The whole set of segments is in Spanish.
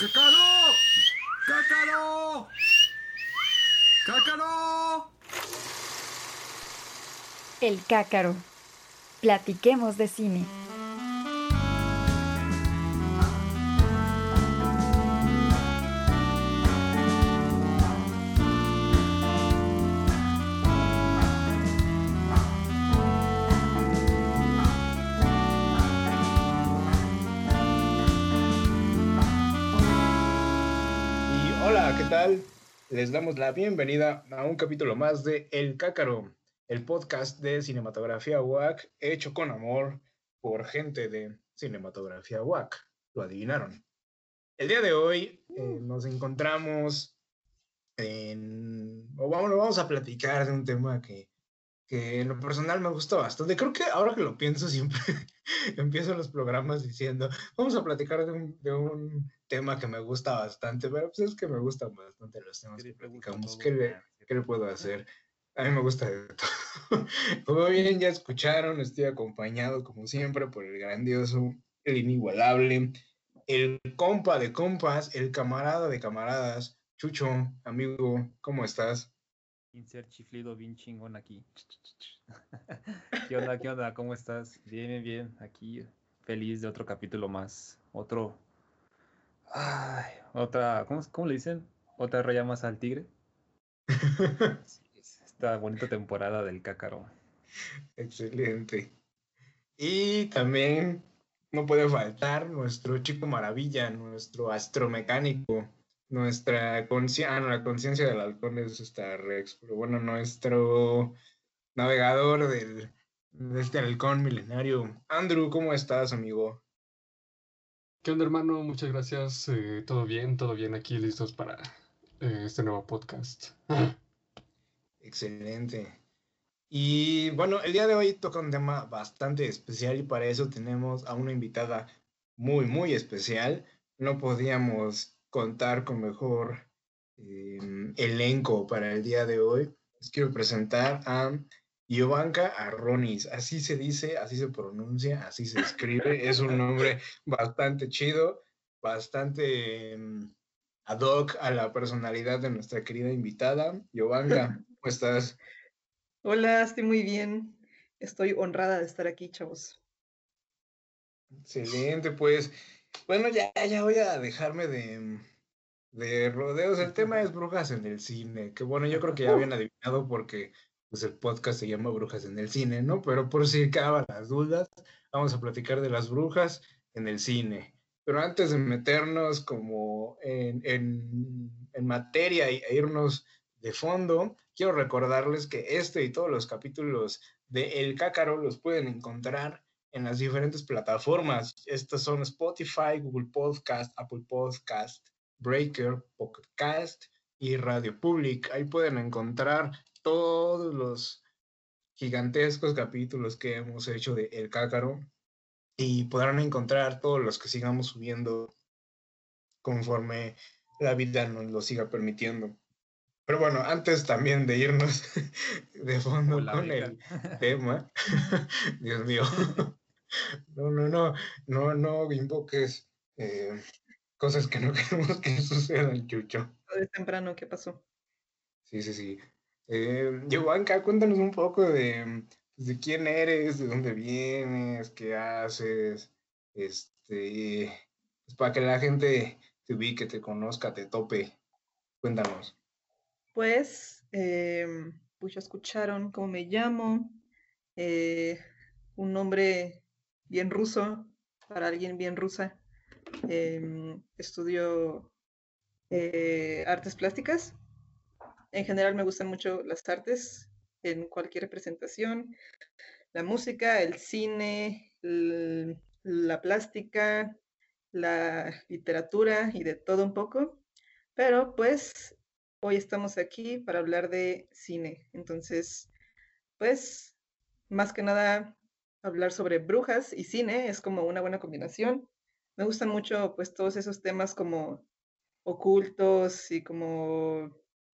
¡Cácaro! ¡Cácaro! ¡Cácaro! El cácaro. Platiquemos de cine. Les damos la bienvenida a un capítulo más de El Cácaro, el podcast de cinematografía WAC hecho con amor por gente de cinematografía WAC. Lo adivinaron. El día de hoy eh, nos encontramos en... O vamos, vamos a platicar de un tema que, que en lo personal me gustó bastante. Creo que ahora que lo pienso siempre empiezo los programas diciendo, vamos a platicar de un, de un tema que me gusta bastante, pero pues es que me gustan bastante los temas que platicamos. ¿Qué le, qué le puedo hacer? A mí me gusta de todo. Como bien ya escucharon, estoy acompañado como siempre por el grandioso, el inigualable, el compa de compas, el camarada de camaradas, Chucho, amigo, ¿cómo estás? Insert chiflido bien chingón aquí. ¿Qué onda? ¿Qué onda? ¿Cómo estás? Bien, bien, bien. Aquí feliz de otro capítulo más. Otro. Ay, otra. ¿Cómo, cómo le dicen? Otra raya más al tigre. Esta bonita temporada del cácaro. Excelente. Y también no puede faltar nuestro chico maravilla, nuestro astromecánico, nuestra conciencia, ah, no, la conciencia del halcón es esta Rex, pero bueno, nuestro navegador del, de este halcón milenario. Andrew, ¿cómo estás, amigo? ¿Qué onda, hermano? Muchas gracias. eh, todo bien, todo bien aquí, listos para eh, este nuevo podcast. Excelente. Y bueno, el día de hoy toca un tema bastante especial y para eso tenemos a una invitada muy, muy especial. No podíamos contar con mejor eh, elenco para el día de hoy. Les quiero presentar a Giovanka Arronis. Así se dice, así se pronuncia, así se escribe. Es un nombre bastante chido, bastante em, ad hoc a la personalidad de nuestra querida invitada. Giovanka, ¿cómo estás? Hola, estoy muy bien. Estoy honrada de estar aquí, chavos. Excelente, pues. Bueno, ya, ya voy a dejarme de, de rodeos. El tema es brujas en el cine. Que bueno, yo creo que ya habían adivinado porque pues, el podcast se llama Brujas en el cine, ¿no? Pero por si acaban las dudas, vamos a platicar de las brujas en el cine. Pero antes de meternos como en, en, en materia e irnos de fondo, quiero recordarles que este y todos los capítulos de El Cácaro los pueden encontrar en las diferentes plataformas. Estas son Spotify, Google Podcast, Apple Podcast, Breaker, Pocket Cast y Radio Public. Ahí pueden encontrar todos los gigantescos capítulos que hemos hecho de El Cácaro y podrán encontrar todos los que sigamos subiendo conforme la vida nos lo siga permitiendo. Pero bueno, antes también de irnos de fondo Hola, con amiga. el tema, Dios mío, no, no, no, no, no invoques eh, cosas que no queremos que sucedan, Chucho. Es temprano, ¿qué pasó? Sí, sí, sí. Eh, Giovanka, cuéntanos un poco de, pues, de quién eres, de dónde vienes, qué haces, este, pues para que la gente te ubique, te conozca, te tope. Cuéntanos. Pues, em, pues ya escucharon cómo me llamo. eh, un nombre bien ruso, para alguien bien rusa. Em, estudio eh, artes plásticas. En general me gustan mucho las artes en cualquier representación. La música, el cine, l- la plástica, la literatura y de todo un poco. Pero pues hoy estamos aquí para hablar de cine. Entonces, pues, más que nada, hablar sobre brujas y cine es como una buena combinación. Me gustan mucho, pues, todos esos temas como ocultos y como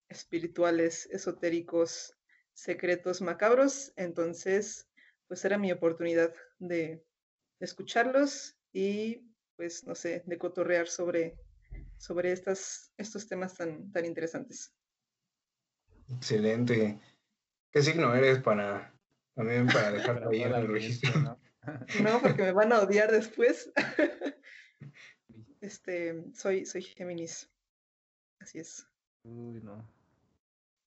espirituales, esotéricos, secretos, macabros. Entonces, pues era mi oportunidad de escucharlos y, pues, no sé, de cotorrear sobre sobre estas, estos temas tan, tan interesantes. Excelente. ¿Qué signo eres para también para dejarlo ahí en el registro? ¿no? No, porque me van a odiar después. Este, soy, soy Géminis. Así es. Uy, no.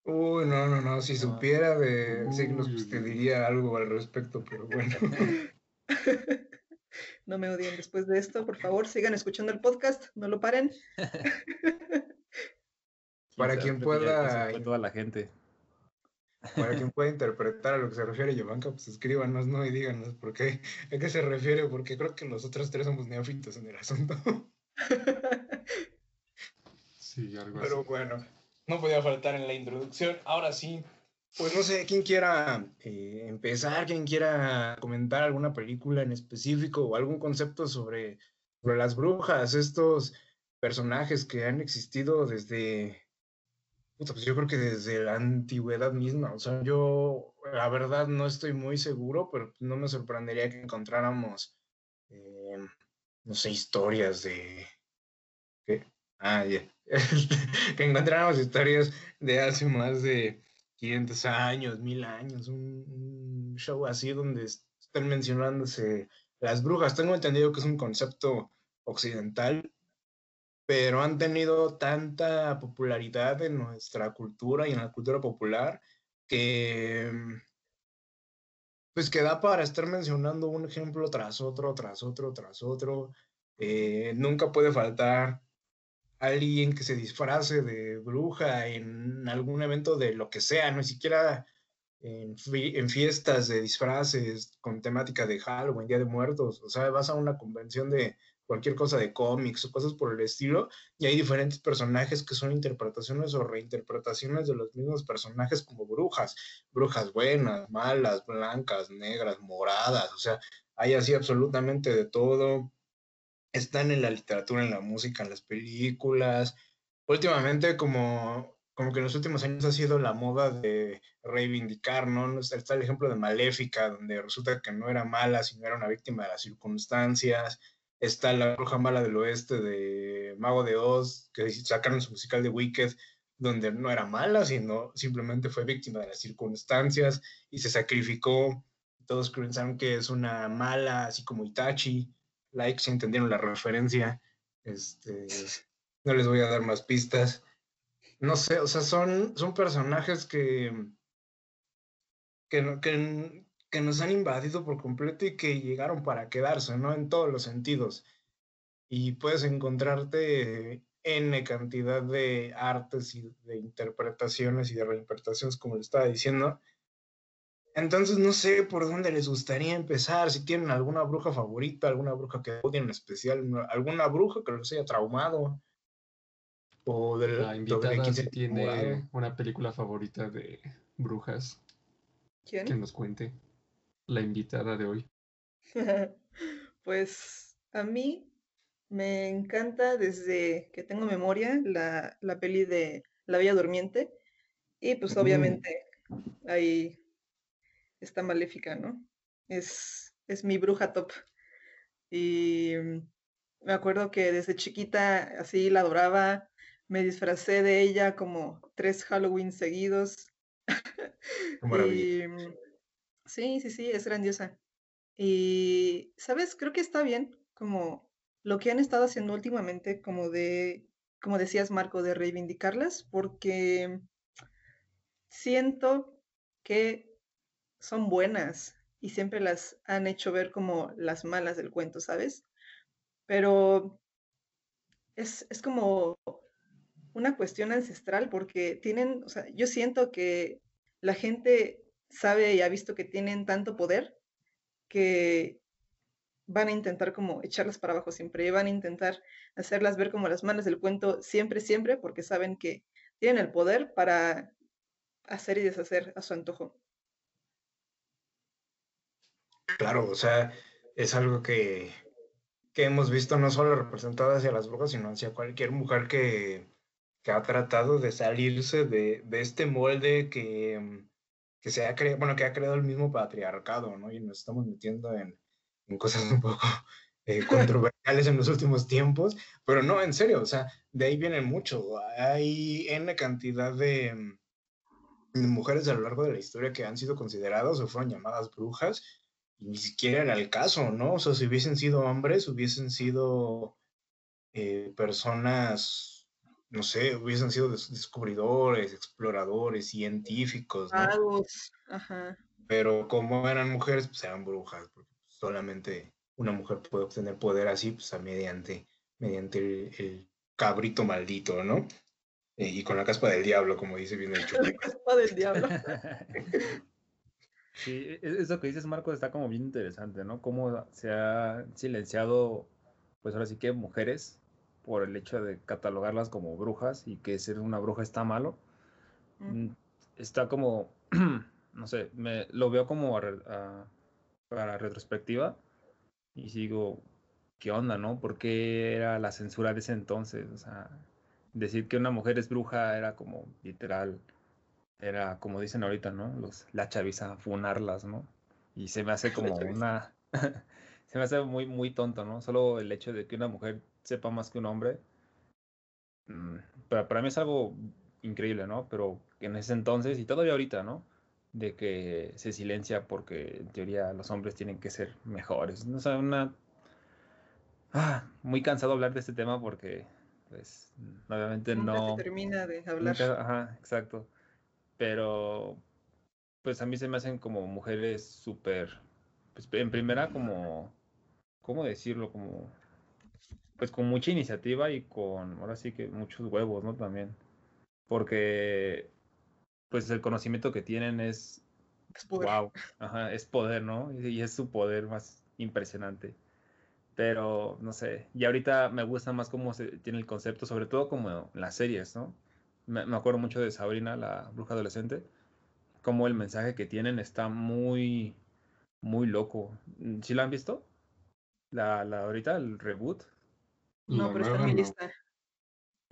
Uy, no, no, no. Si No. supiera de signos, pues te diría algo al respecto, pero bueno. No me odien después de esto, por favor, sigan escuchando el podcast, no lo paren. Para quien pueda- toda la gente. Para quien pueda interpretar a lo que se refiere Yovanka, pues escríbanos, ¿no? Y díganos por qué, a qué se refiere, porque creo que los otros tres somos neófitos en el asunto. Sí, algo Pero así. bueno, no podía faltar en la introducción. Ahora sí, pues no sé, quién quiera eh, empezar, quién quiera comentar alguna película en específico o algún concepto sobre, sobre las brujas, estos personajes que han existido desde, pues yo creo que desde la antigüedad misma. O sea, yo la verdad no estoy muy seguro, pero no me sorprendería que encontráramos, eh, no sé, historias de... ¿qué? Ah, ya. que encontráramos historias de hace más de 500 años, 1000 años, un, show así donde est- están mencionándose las brujas. Tengo entendido que es un concepto occidental, pero han tenido tanta popularidad en nuestra cultura y en la cultura popular que pues que da para estar mencionando un ejemplo tras otro, tras otro, tras otro. Eh, nunca puede faltar alguien que se disfrace de bruja en algún evento de lo que sea, no siquiera en, en fiestas de disfraces con temática de Halloween, Día de Muertos, o sea, vas a una convención de cualquier cosa de cómics o cosas por el estilo, y hay diferentes personajes que son interpretaciones o reinterpretaciones de los mismos personajes como brujas, brujas buenas, malas, blancas, negras, moradas, o sea, hay así absolutamente de todo están en la literatura, en la música, en las películas. Últimamente, como, como que en los últimos años ha sido la moda de reivindicar, ¿no? Está el ejemplo de Maléfica, donde resulta que no era mala, sino era una víctima de las circunstancias. Está la bruja mala del oeste de Mago de Oz, que sacaron su musical de Wicked, donde no era mala, sino simplemente fue víctima de las circunstancias y se sacrificó. Todos pensaron que es una mala, así como Itachi like si entendieron la referencia. Este, no les voy a dar más pistas. No sé, o sea, son, son personajes que, que, que, que nos han invadido por completo y que llegaron para quedarse, ¿no? En todos los sentidos. Y puedes encontrarte N cantidad de artes y de interpretaciones y de reinterpretaciones, como le estaba diciendo. Entonces no sé por dónde les gustaría empezar, si tienen alguna bruja favorita, alguna bruja que odien en especial, una- alguna bruja que los haya traumado. O de La invitada enamorado. tiene una película favorita de brujas que ¿Quién? nos cuente. La invitada de hoy. Pues a mí me encanta desde que tengo memoria la, la peli de La Bella Durmiente y pues Mm. obviamente ahí está Maléfica, ¿no? Es, es mi bruja top. Y me acuerdo que desde chiquita así la adoraba, me disfracé de ella como tres Halloween seguidos. Y sí, sí, sí, es grandiosa. Y, ¿sabes? Creo que está bien como lo que han estado haciendo últimamente, como de, como decías, Marco, de reivindicarlas, porque siento que son buenas y siempre las han hecho ver como las malas del cuento, ¿sabes? Pero es, es como una cuestión ancestral porque tienen, o sea, yo siento que la gente sabe y ha visto que tienen tanto poder que van a intentar como echarlas para abajo siempre, y van a intentar hacerlas ver como las malas del cuento siempre, siempre, porque saben que tienen el poder para hacer y deshacer a su antojo. Claro, o sea, es algo que, que hemos visto no solo representado hacia las brujas, sino hacia cualquier mujer que, que ha tratado de salirse de, de este molde que, que se ha creado, bueno, que ha creado el mismo patriarcado, ¿no? Y nos estamos metiendo en, en cosas un poco eh, controversiales en los últimos tiempos, pero no, en serio, o sea, de ahí viene mucho. Hay N cantidad de, mm, de mujeres a lo largo de la historia que han sido consideradas o fueron llamadas brujas, y ni siquiera era el caso, ¿no? O sea, si hubiesen sido hombres, hubiesen sido eh, personas, no sé, hubiesen sido des- descubridores, exploradores, científicos, ¿no? Magos, ajá. Pero como eran mujeres, pues eran brujas, porque solamente una mujer puede obtener poder así, pues a mediante, mediante el, el cabrito maldito, ¿no? Eh, y con la caspa del diablo, como dice bien el La chupo. caspa del diablo. Sí, e- e- eso que dices, Marco, está como bien interesante, ¿no? Cómo se ha silenciado, pues ahora sí que mujeres, por el hecho de catalogarlas como brujas y que ser una bruja está malo. Mm. Mm, Está como, no sé, me, lo veo como a a- para retrospectiva y sigo, ¿qué onda, no? ¿Por qué era la censura de ese entonces? O sea, decir que una mujer es bruja era como literal, era como dicen ahorita, ¿no? Los, la chaviza, funarlas, ¿no? Y se me hace como una, se me hace muy, muy tonto, ¿no? Solo el hecho de que una mujer sepa más que un hombre, mm, para, para mí es algo increíble, ¿no? Pero en ese entonces y todavía ahorita, ¿no? De que se silencia porque en teoría los hombres tienen que ser mejores. No sé, una... Ah, muy cansado hablar de este tema porque, pues, obviamente Nunca no... se termina de hablar. Nunca- ajá, exacto. Pero, pues a mí se me hacen como mujeres súper, pues en primera como, ¿cómo decirlo? Como, pues con mucha iniciativa y con, ahora sí que muchos huevos, ¿no? También. Porque, pues el conocimiento que tienen es, Es poder. wow, ajá, es poder, ¿no? Y es su poder más impresionante. Pero, no sé, y ahorita me gusta más cómo se tiene el concepto, sobre todo como en las series, ¿no? Me, me acuerdo mucho de Sabrina, la bruja adolescente, como el mensaje que tienen está muy, muy loco. ¿Sí la han visto? La, la ahorita, el reboot. No, pero está en nueva mi no. lista.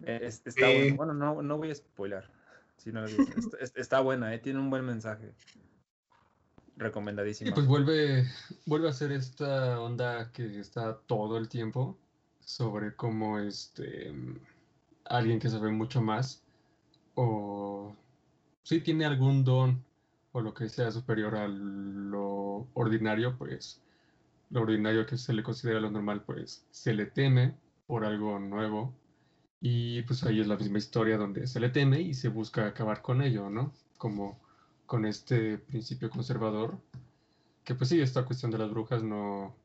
Eh, es- está Sí. bueno. Bueno, no, no voy a spoiler. Si no. Está, es- está buena, ¿eh? Tiene un buen mensaje. Y Recomendadísima. pues vuelve, vuelve a ser esta onda que está todo el tiempo sobre cómo este alguien que sabe mucho más o si tiene algún don o lo que sea superior a lo ordinario, pues lo ordinario que se le considera lo normal, pues se le teme por algo nuevo. Y pues ahí es la misma historia donde se le teme y se busca acabar con ello, ¿no? Como con este principio conservador, que pues sí, esta cuestión de las brujas no,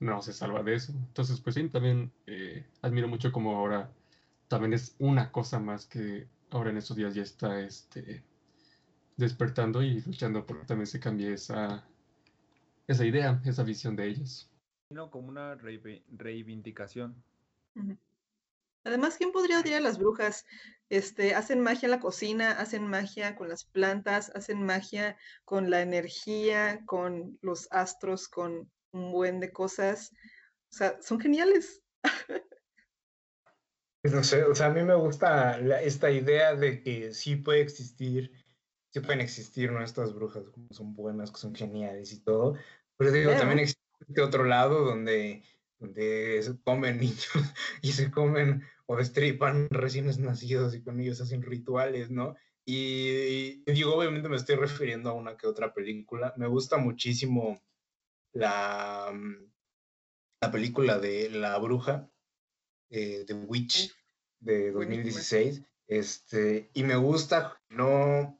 no se salva de eso. Entonces, pues sí, también eh, admiro mucho como ahora también es una cosa más que ahora en estos días ya está este, despertando y luchando por que también se cambie esa, esa idea, esa visión de ellas. Vino como una reivindicación. Además, ¿quién podría odiar a las brujas? Este, hacen magia en la cocina, hacen magia con las plantas, hacen magia con la energía, con los astros, con un buen de cosas. O sea, son geniales. No sé, o sea, a mí me gusta la- esta idea de que sí puede existir, sí pueden existir nuestras brujas, como son buenas, que son geniales y todo, pero digo, también existe este otro lado donde, donde se comen niños y se comen o destripan recién nacidos y con ellos hacen rituales, ¿no? Y, y digo, obviamente me estoy refiriendo a una que otra película. Me gusta muchísimo la, mm, la película de La Bruja, eh, The Witch, de buenísima. 2016. Este, y me gusta, no,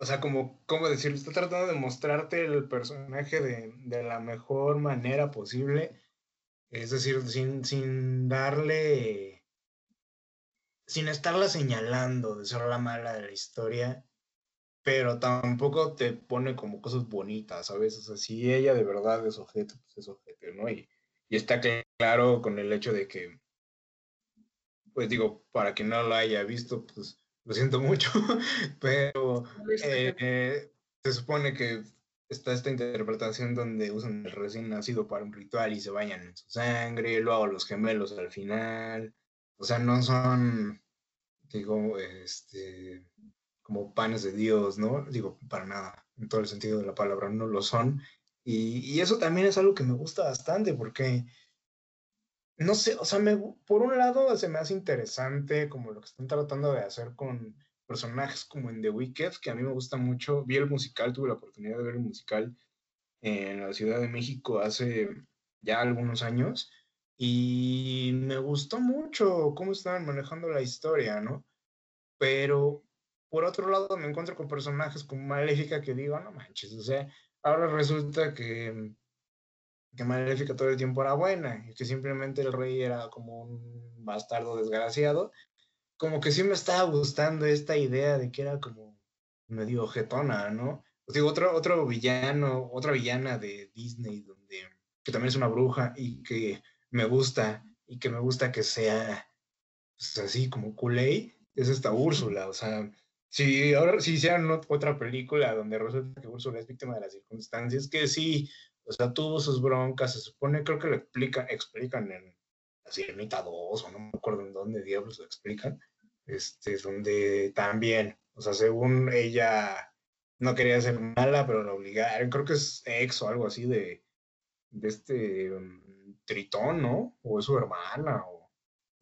o sea, como, ¿cómo decirlo? Está tratando de mostrarte el personaje de, de la mejor manera posible. Es decir, sin, sin darle, sin estarla señalando de ser la mala de la historia, pero tampoco te pone como cosas bonitas, ¿sabes? O sea, si ella de verdad es ojete, pues es ojete, ¿no? Y, y está cl- claro con el hecho de que, pues digo, para quien no lo haya visto, pues lo siento mucho, pero eh, eh, se supone que está esta interpretación donde usan el recién nacido para un ritual y se bañan en su sangre, luego los gemelos al final, o sea, no son, digo, este, como panes de Dios, ¿no? Digo, para nada, en todo el sentido de la palabra, no lo son. Y, y eso también es algo que me gusta bastante porque, no sé, o sea, me, por un lado se me hace interesante como lo que están tratando de hacer con personajes como en The Wicked, que a mí me gusta mucho. Vi el musical, tuve la oportunidad de ver el musical en la Ciudad de México hace ya algunos años y me gustó mucho cómo estaban manejando la historia, ¿no? Pero por otro lado me encuentro con personajes como Maléfica que digo, no manches, o sea, ahora resulta que, que Maléfica todo el tiempo era buena y que simplemente el rey era como un bastardo desgraciado. Como que sí me estaba gustando esta idea de que era como medio jetona, ¿no? Pues digo, otro, otro villano, otra villana de Disney, donde, que también es una bruja y que me gusta, y que me gusta que sea pues, así como Kool-Aid, es esta Úrsula, o sea, si ahora si hicieran otra película donde resulta que Úrsula es víctima de las circunstancias, que sí, o sea, tuvo sus broncas, se supone, creo que lo explican, explican en la Sirenita 2, o no me acuerdo en dónde diablos lo explican, este, donde también, o sea, según ella no quería ser mala, pero la obligaron, creo que es ex o algo así de, de este um, Tritón, ¿no? O es su hermana, o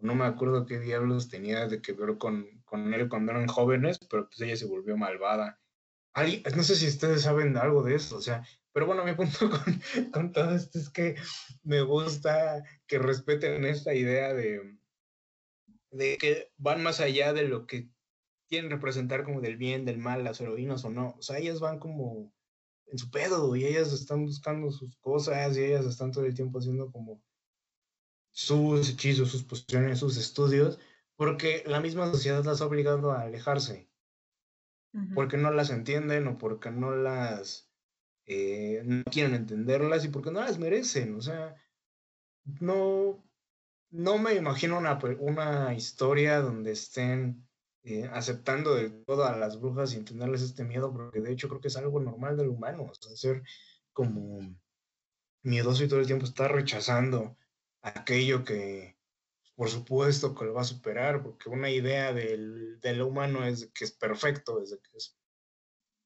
no me acuerdo qué diablos tenía de que ver con, con él cuando eran jóvenes, pero pues ella se volvió malvada. no sé si ustedes saben algo de eso, o sea, pero bueno, mi punto con, con todo esto es que me gusta que respeten esta idea de, de que van más allá de lo que quieren representar como del bien, del mal, las heroínas o no. O sea, ellas van como en su pedo y ellas están buscando sus cosas y ellas están todo el tiempo haciendo como sus hechizos, sus posiciones, sus estudios, porque la misma sociedad las ha obligado a alejarse, porque no las entienden o porque no las, eh, no quieren entenderlas y porque no las merecen, o sea, no, no me imagino una, una historia donde estén eh, aceptando de todo a las brujas y tenerles este miedo, porque de hecho creo que es algo normal del humano, o ser como miedoso y todo el tiempo estar rechazando aquello que, por supuesto que lo va a superar, porque una idea del, del humano es que es perfecto, es que es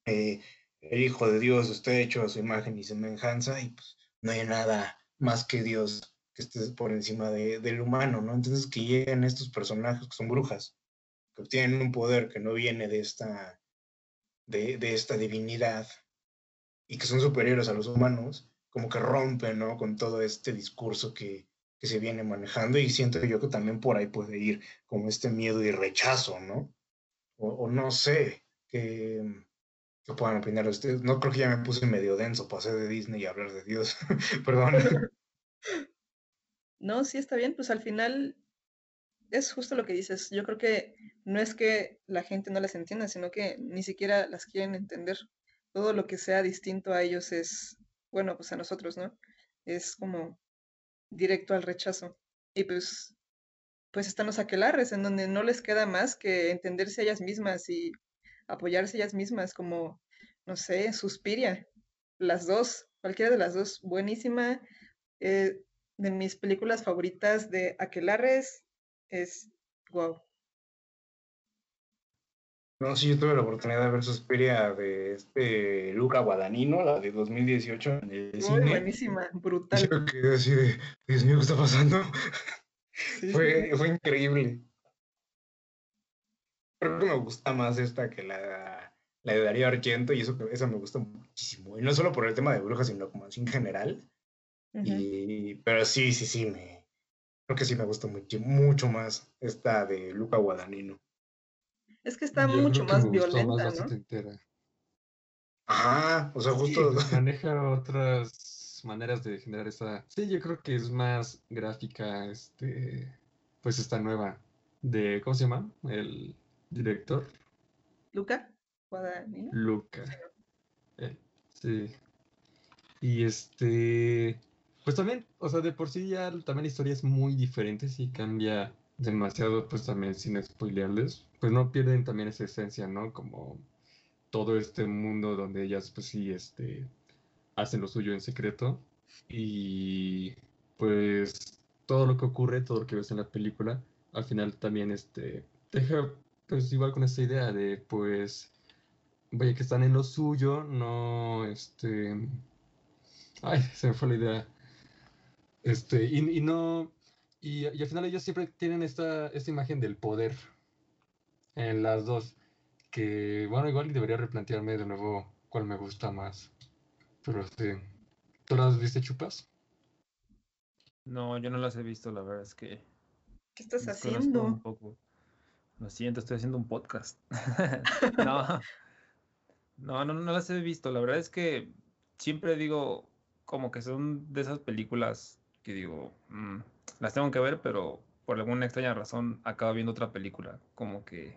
eh, el Hijo de Dios, está hecho a su imagen y semejanza, y pues no hay nada más que Dios que esté por encima de, del humano, ¿no? Entonces que lleguen estos personajes que son brujas, que obtienen un poder que no viene de esta, de, de esta divinidad y que son superiores a los humanos, como que rompen, ¿no? Con todo este discurso que, que se viene manejando y siento yo que también por ahí puede ir como este miedo y rechazo, ¿no? O, no sé qué, qué puedan opinar ustedes. No creo que ya me puse medio denso, pasé de Disney y hablar de Dios. Perdón. No, sí está bien, pues al final es justo lo que dices. Yo creo que no es que la gente no las entienda, sino que ni siquiera las quieren entender. Todo lo que sea distinto a ellos es, bueno, pues a nosotros, ¿no? Es como directo al rechazo. Y pues, pues están los aquelarres, en donde no les queda más que entenderse ellas mismas y apoyarse ellas mismas, como, no sé, Suspiria, las dos, cualquiera de las dos, buenísima. Eh, de mis películas favoritas de aquelarres es wow. No, sí, yo tuve la oportunidad de ver Suspiria de este Luca Guadagnino, la de 2018 en el cine. buenísima, brutal. Yo quedé así de, Dios mío, ¿qué está pasando? fue, fue increíble. Creo que me gusta más esta que la, la de Darío Argento y eso, esa me gusta muchísimo. Y no solo por el tema de brujas, sino como así en general. y, pero sí, sí, sí, me, creo que sí me gusta mucho, mucho más esta de Luca Guadagnino. Es que está mucho más violenta, ¿no? Ah, o sea, justo. maneja otras maneras de generar esa. Sí, yo creo que es más gráfica, este. Pues esta nueva. De. ¿Cómo se llama? El director. Luca. Luca. Eh, sí. Y este. Pues también, o sea, de por sí ya también la historia es muy diferente, sí cambia demasiado, pues también sin spoilearles, pues no pierden también esa esencia, ¿no? Como todo este mundo donde ellas, pues sí, este, hacen lo suyo en secreto y pues todo lo que ocurre, todo lo que ves en la película, al final también, este, deja, pues igual con esta idea de, pues, vaya que están en lo suyo, no, este, Ay, se me fue la idea. Este, y, y no. Y, y al final ellos siempre tienen esta, esta imagen del poder en las dos. Que, bueno, igual debería replantearme de nuevo cuál me gusta más. Pero sí. ¿Tú las viste chupas? No, yo no las he visto, la verdad es que ¿Qué estás haciendo? un poco. Lo siento, estoy haciendo un podcast. No, no, no, no las he visto. La verdad es que siempre digo como que son de esas películas que digo, "Mm, las tengo que ver, pero por alguna extraña razón acabo viendo otra película. Como que,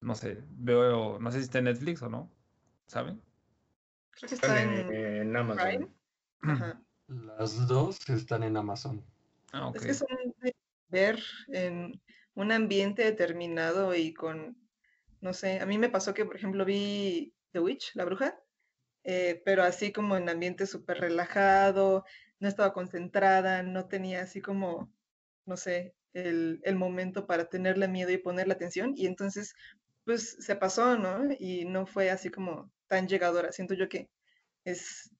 no sé, veo, no sé si está en Netflix o no, ¿saben? Creo que está Están en Amazon. Ajá. Las dos están en Amazon. Ah, Es ok. que son de ver en un ambiente determinado y con, no sé, a mí me pasó que, por ejemplo, vi The Witch, la bruja, eh, pero así como en ambiente súper relajado, no estaba concentrada, no tenía así como, no sé, el, el momento para tenerle miedo y ponerle atención, y entonces, pues se pasó, ¿no? Y no fue así como tan llegadora. Siento yo que es,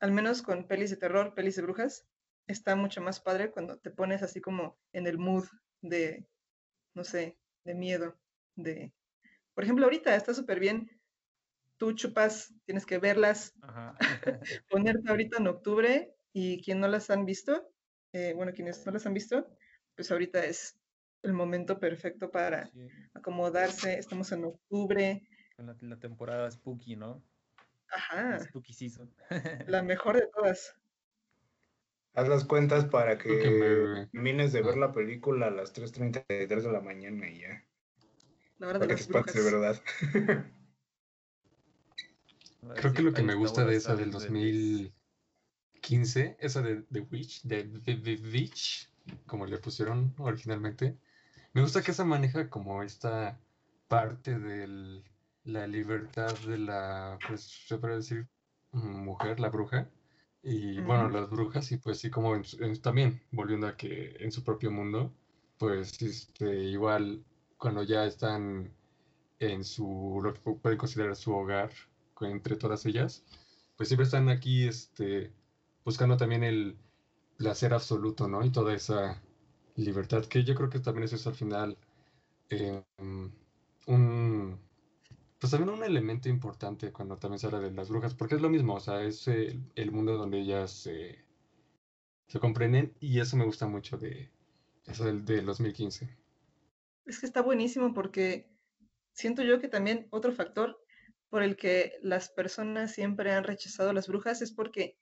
al menos con pelis de terror, pelis de brujas, está mucho más padre cuando te pones así como en el mood de, no sé, de miedo, de... Por ejemplo, ahorita está súper bien. Tú chupas, tienes que verlas, Ajá. ponerte ahorita en octubre y quien no las han visto, eh, bueno, quienes no las han visto, pues ahorita es el momento perfecto para Sí, acomodarse. Estamos en octubre. con la, la temporada Spooky, ¿no? Ajá, Spooky Season. la mejor de todas. Haz las cuentas para que me- termines de ver ah. la película a las 3.33 de la mañana y ya. La hora Para de que te las espantes de brujas. verdad. Ver Creo que lo que me gusta de esa del de 10. 2015, esa de The Witch, de The, The Witch, como le pusieron originalmente, me gusta que esa maneja como esta parte de la libertad de la, pues se puede decir, mm, mujer, la bruja, y bueno, las brujas, y pues sí, como en en- también, volviendo a que en su propio mundo, pues este, igual cuando ya están en su, lo que pu- pueden considerar su hogar entre todas ellas, pues siempre están aquí este, buscando también el placer absoluto, ¿no? Y toda esa libertad, que yo creo que también eso es al final eh, un, pues también un elemento importante cuando también se habla de las brujas, porque es lo mismo, o sea, es el, el mundo donde ellas se, comprenden y eso me gusta mucho de eso del, del 2015. Es que está buenísimo porque siento yo que también otro factor por el que las personas siempre han rechazado las brujas es porque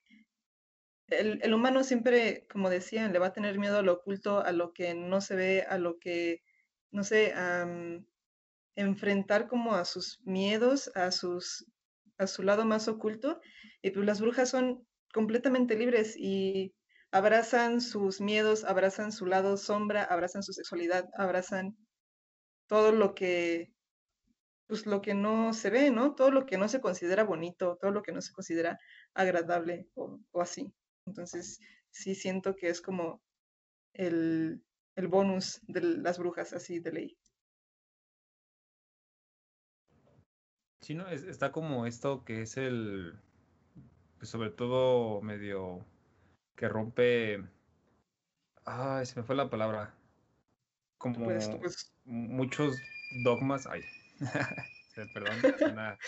el, humano siempre, como decían, le va a tener miedo a lo oculto, a lo que no se ve, a lo que, no sé, am, enfrentar como a sus miedos, a sus, a su lado más oculto. Y pues las brujas son completamente libres y abrazan sus miedos, abrazan su lado sombra, abrazan su sexualidad, abrazan todo lo que, pues lo que no se ve, ¿no? Todo lo que no se considera bonito, todo lo que no se considera agradable o, o así. Entonces, sí siento que es como el, el bonus de las brujas, así de ley. Sí, ¿no? Es- está como esto que es el, pues sobre todo medio que rompe, ay, se me fue la palabra, Tú puedes, tú como puedes. muchos dogmas, ay, perdón, suena,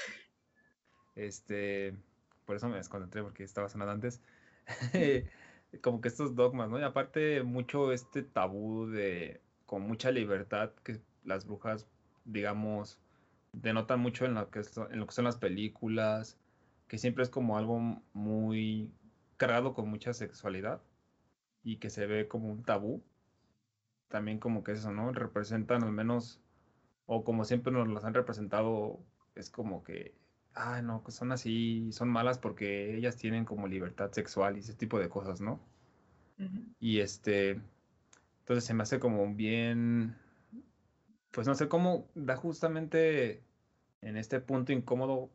este, por eso me desconcentré porque estaba sonando antes, como que estos dogmas, ¿no? Y aparte mucho este tabú de, con mucha libertad que las brujas, digamos, denotan mucho en lo que, en lo que son las películas, que siempre es como algo muy cargado con mucha sexualidad y que se ve como un tabú. También como que eso, ¿no? Representan al menos, o como siempre nos las han representado, es como que, ah, no, que son así, son malas porque ellas tienen como libertad sexual y ese tipo de cosas, ¿no? Y este, entonces se me hace como bien, pues no sé cómo da justamente en este punto incómodo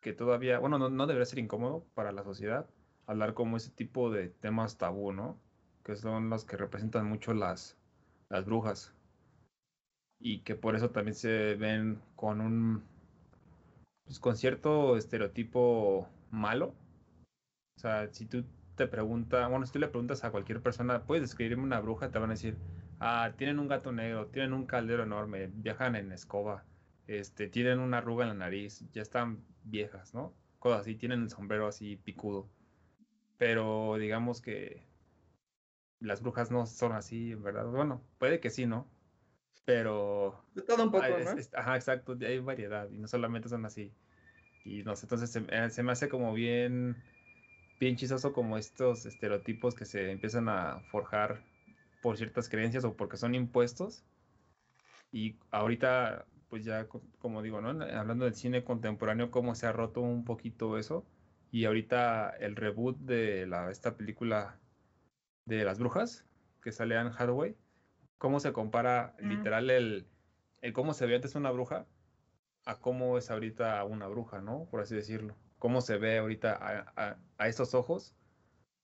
que todavía, bueno, no, no debería ser incómodo para la sociedad hablar como ese tipo de temas tabú, ¿no? Que son los que representan mucho las, las brujas y que por eso también se ven con un, pues con cierto estereotipo malo O sea, si tú te preguntas, bueno, si tú le preguntas a cualquier persona, ¿puedes describirme una bruja? Te van a decir, ah, tienen un gato negro, tienen un caldero enorme, viajan en escoba, este, tienen una arruga en la nariz, ya están viejas, ¿no? Cosas así, tienen el sombrero así picudo. Pero digamos que las brujas no son así, en verdad. Bueno, puede que sí, ¿no? Pero De todo un poco, ¿no? es- ajá, exacto, hay variedad y no solamente son así. Y no sé, entonces se, eh, se me hace como bien, bien chistoso como estos estereotipos que se empiezan a forjar por ciertas creencias o porque son impuestos. Y ahorita, pues ya, co- como digo, ¿no? Hablando del cine contemporáneo, cómo se ha roto un poquito eso. Y ahorita el reboot de la, esta película de las brujas, que sale Anne Hathaway, cómo se compara Mm. literal el, el cómo se ve antes una bruja a cómo es ahorita una bruja, ¿no? Por así decirlo. Cómo se ve ahorita a, a, a estos ojos,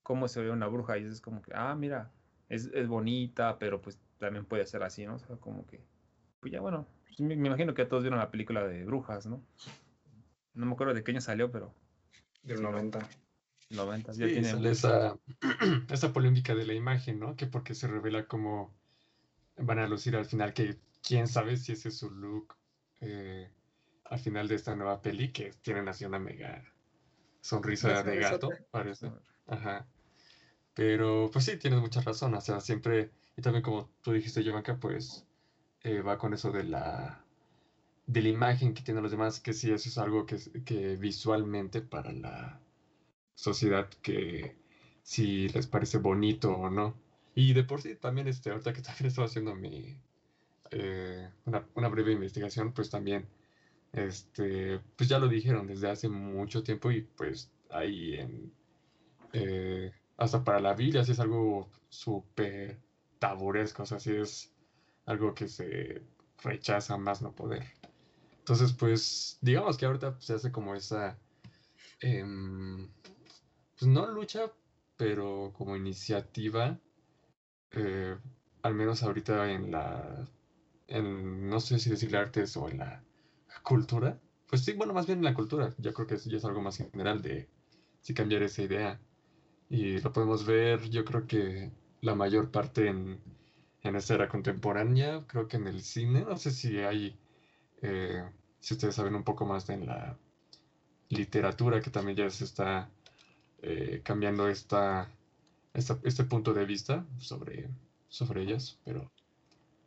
cómo se ve una bruja. Y es como que, ah, mira, es, es bonita, pero pues también puede ser así, ¿no? O sea, como que, pues ya bueno, pues me, me imagino que todos vieron la película de brujas, ¿no? No me acuerdo de qué año salió, pero Del 90. 90, ya Sí, tiene sale esa, esa polémica de la imagen, ¿no? Que porque se revela cómo van a lucir al final, que quién sabe si ese es su look eh, al final de esta nueva peli, que tienen así una mega sonrisa de gato, parece. Ajá. Pero pues sí, tienes mucha razón, o sea, siempre, y también como tú dijiste, Giovanka, pues eh, va con eso de la, de la imagen que tienen los demás, que sí, eso es algo que, que visualmente para la sociedad que si les parece bonito o no. Y de por sí también, este, ahorita que también estaba haciendo mi, eh, una, una breve investigación, pues también, este, pues ya lo dijeron desde hace mucho tiempo y pues ahí en, eh, hasta para la Biblia sí es algo súper taburesco, o sea, sí es algo que se rechaza más no poder. Entonces, pues, digamos que ahorita se hace como esa, em, pues no lucha, pero como iniciativa, eh, al menos ahorita en la, en, no sé si decirle artes o en la cultura, pues sí, bueno, más bien en la cultura, yo creo que eso ya es algo más general de si cambiar esa idea. Y lo podemos ver, yo creo que la mayor parte en, en esta era contemporánea, creo que en el cine, no sé si hay, eh, si ustedes saben un poco más de en la literatura, que también ya se está eh, cambiando esta, esta- este punto de vista sobre, sobre ellas, pero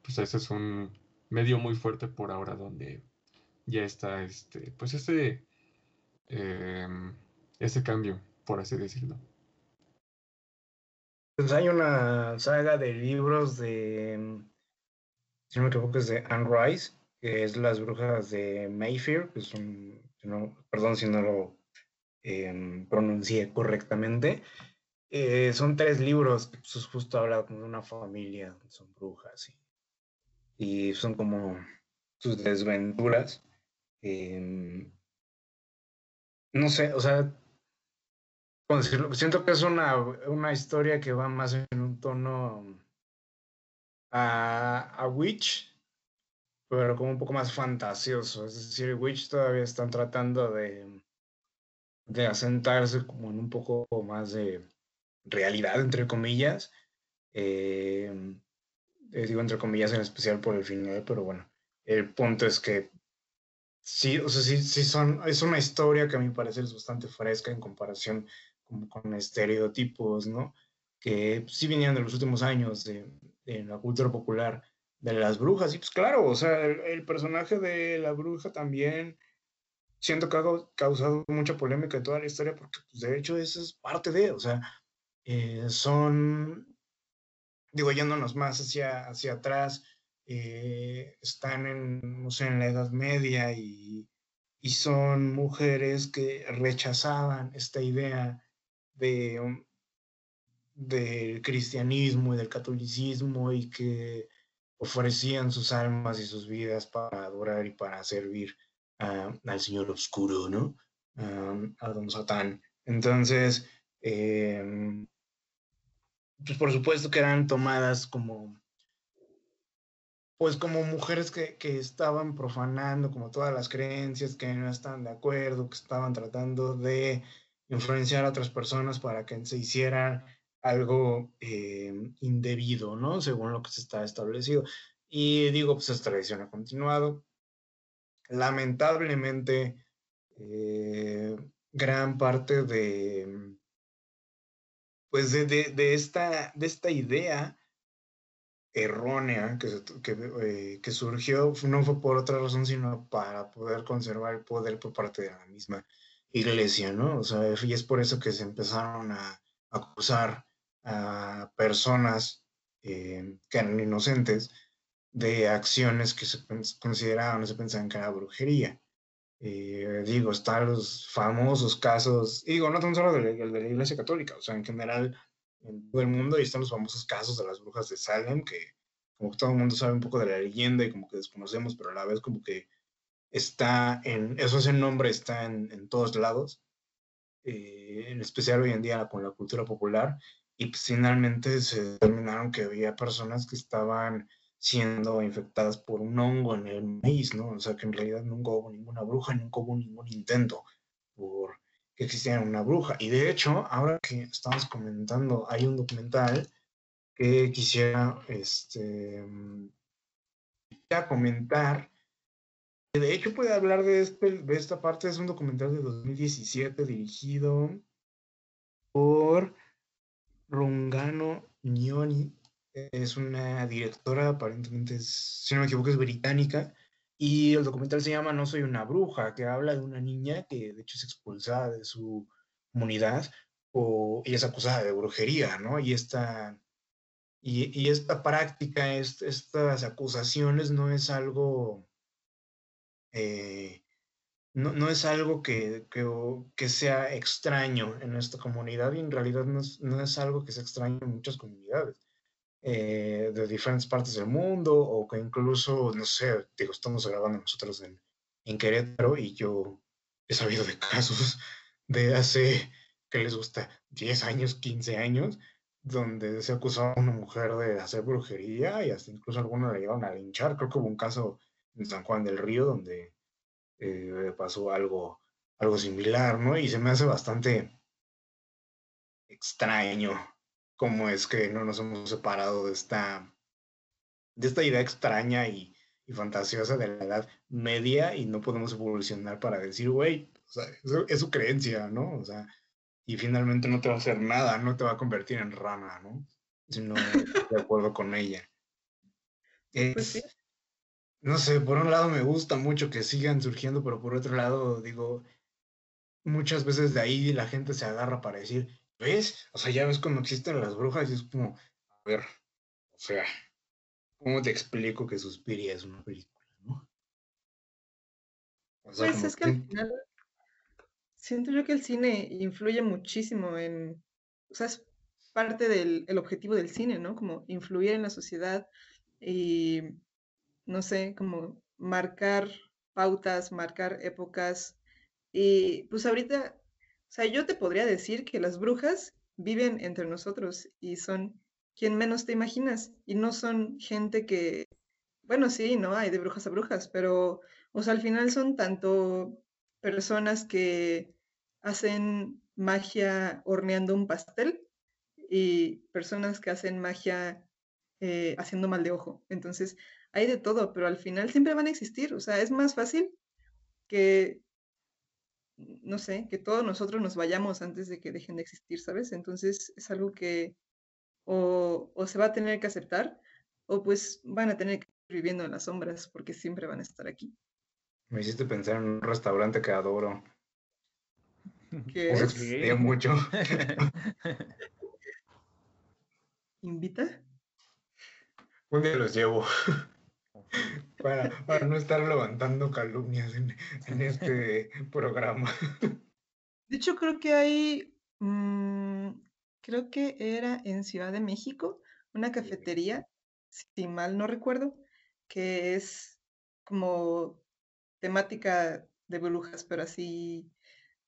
pues ese es un medio muy fuerte por ahora donde ya está este, pues ese, em, ese cambio, por así decirlo. Pues hay una saga de libros de, si no me equivoco, es de Anne Rice, que es Las Brujas de Mayfair, que es un, perdón si no lo em, pronuncié correctamente. Eh, son tres libros que pues, justo habla como de una familia, son brujas y, y son como sus desventuras. Em, no sé, o sea. Siento que es una, una historia que va más en un tono a, a Witch, pero como un poco más fantasioso. Es decir, Witch todavía están tratando de, de asentarse como en un poco más de realidad, entre comillas. Eh, eh, digo entre comillas en especial por el final, pero bueno, el punto es que sí, o sea, sí, sí son, es una historia que a mi parecer es bastante fresca en comparación con estereotipos, ¿no? Que sí venían de los últimos años de, la cultura popular de las brujas. Y pues claro, o sea, el, personaje de la bruja también siento que ha cau- causado mucha polémica en toda la historia porque pues, de hecho eso es parte de, o sea, eh, son, digo, yéndonos más hacia, hacia atrás, eh, están en, no sé, en la Edad Media y, y son mujeres que rechazaban esta idea um, del cristianismo y del catolicismo y que ofrecían sus almas y sus vidas para adorar y para servir al Señor Oscuro, ¿no? A Don Satán. Entonces, em, pues por supuesto que eran tomadas como, pues como mujeres que, que estaban profanando como todas las creencias, que no estaban de acuerdo, que estaban tratando de influenciar a otras personas para que se hicieran algo eh, indebido, ¿no? Según lo que se está establecido. Y digo, pues esta tradición ha continuado. Lamentablemente, eh, gran parte de, pues de, de, esta, de esta idea errónea que, que, que, surgió no fue por otra razón, sino para poder conservar el poder por parte de la misma iglesia, ¿no? O sea, y es por eso que se empezaron a acusar a personas eh, que eran inocentes de acciones que se consideraban, se pensaban que era brujería. Eh, digo, están los famosos casos, digo, no tan solo de la, de la Iglesia Católica, o sea, en general en todo el mundo, y están los famosos casos de las brujas de Salem, que como que todo el mundo sabe un poco de la leyenda y como que desconocemos, pero a la vez como que está en, eso es el nombre, está en, en todos lados, eh, en especial hoy en día con la cultura popular, y pues, finalmente se determinaron que había personas que estaban siendo infectadas por un hongo en el maíz, ¿no? O sea, que en realidad nunca hubo ninguna bruja, nunca hubo ningún intento por que existiera una bruja. Y de hecho, ahora que estamos comentando, hay un documental que quisiera, este, quisiera comentar. De hecho, puede hablar de, este, de esta parte. Es un documental de 2017 dirigido por Rungano Nioni es una directora, aparentemente, si no me equivoco, es británica, y el documental se llama No soy una bruja, que habla de una niña que de hecho es expulsada de su comunidad o, y es acusada de brujería, ¿no? Y esta, y, esta práctica, estas acusaciones no es algo... Eh, no, es algo que, que, sea extraño en nuestra comunidad y en realidad no es, no es algo que sea extraño en muchas comunidades eh, de diferentes partes del mundo o que incluso, no sé, digo, estamos grabando nosotros en, en Querétaro y yo he sabido de casos de hace, que les gusta? 10 años, 15 años, donde se acusó a una mujer de hacer brujería y hasta incluso algunos la llevaron a linchar. Creo que hubo un caso en San Juan del Río donde eh, pasó algo, algo similar, ¿no? Y se me hace bastante extraño cómo es que no nos hemos separado de esta, de esta idea extraña y, y fantasiosa de la edad media y no podemos evolucionar para decir, güey, o sea, es su creencia, ¿no? O sea, y finalmente no te va a hacer nada, no te va a convertir en rana, ¿no? Si no de acuerdo con ella. Pues no sé, por un lado me gusta mucho que sigan surgiendo, pero por otro lado digo, muchas veces de ahí la gente se agarra para decir, ¿ves? O sea, ya ves cómo existen las brujas y es como, a ver, o sea, ¿cómo te explico que Suspiria es una película, no? pues es que al final siento yo que el cine influye muchísimo en, o sea, es parte del el objetivo del cine, ¿no? Como influir en la sociedad y no sé, como marcar pautas, marcar épocas. Y pues ahorita, o sea, yo te podría decir que las brujas viven entre nosotros y son quien menos te imaginas y no son gente que, bueno, sí, no hay de brujas a brujas, pero, o sea, al final son tanto personas que hacen magia horneando un pastel y personas que hacen magia eh, haciendo mal de ojo. Entonces, hay de todo, pero al final siempre van a existir. O sea, es más fácil que, no sé, que todos nosotros nos vayamos antes de que dejen de existir, ¿sabes? Entonces es algo que o, se va a tener que aceptar o pues van a tener que ir viviendo en las sombras porque siempre van a estar aquí. Me hiciste pensar en un restaurante que adoro. ¿Qué es? mucho. ¿Invita? Un día los llevo. Para, para, no estar levantando calumnias en, en este programa. De hecho, creo que hay, mmm, creo que era en Ciudad de México, una cafetería, si mal no recuerdo, que es como temática de brujas, pero así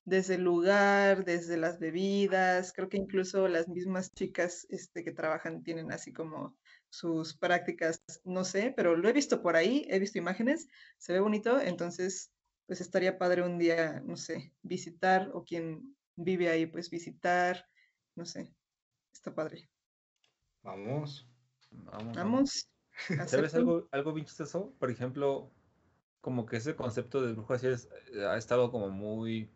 desde el lugar, desde las bebidas, creo que incluso las mismas chicas este, que trabajan tienen así como sus prácticas, no sé, pero lo he visto por ahí, he visto imágenes, se ve bonito, entonces pues estaría padre un día, no sé, visitar o quien vive ahí, pues visitar, no sé, está padre. Vamos. Vamos, vamos. ¿Sabes algo, algo bien chistoso? Por ejemplo, como que ese concepto de brujas es- eh, ha estado como muy,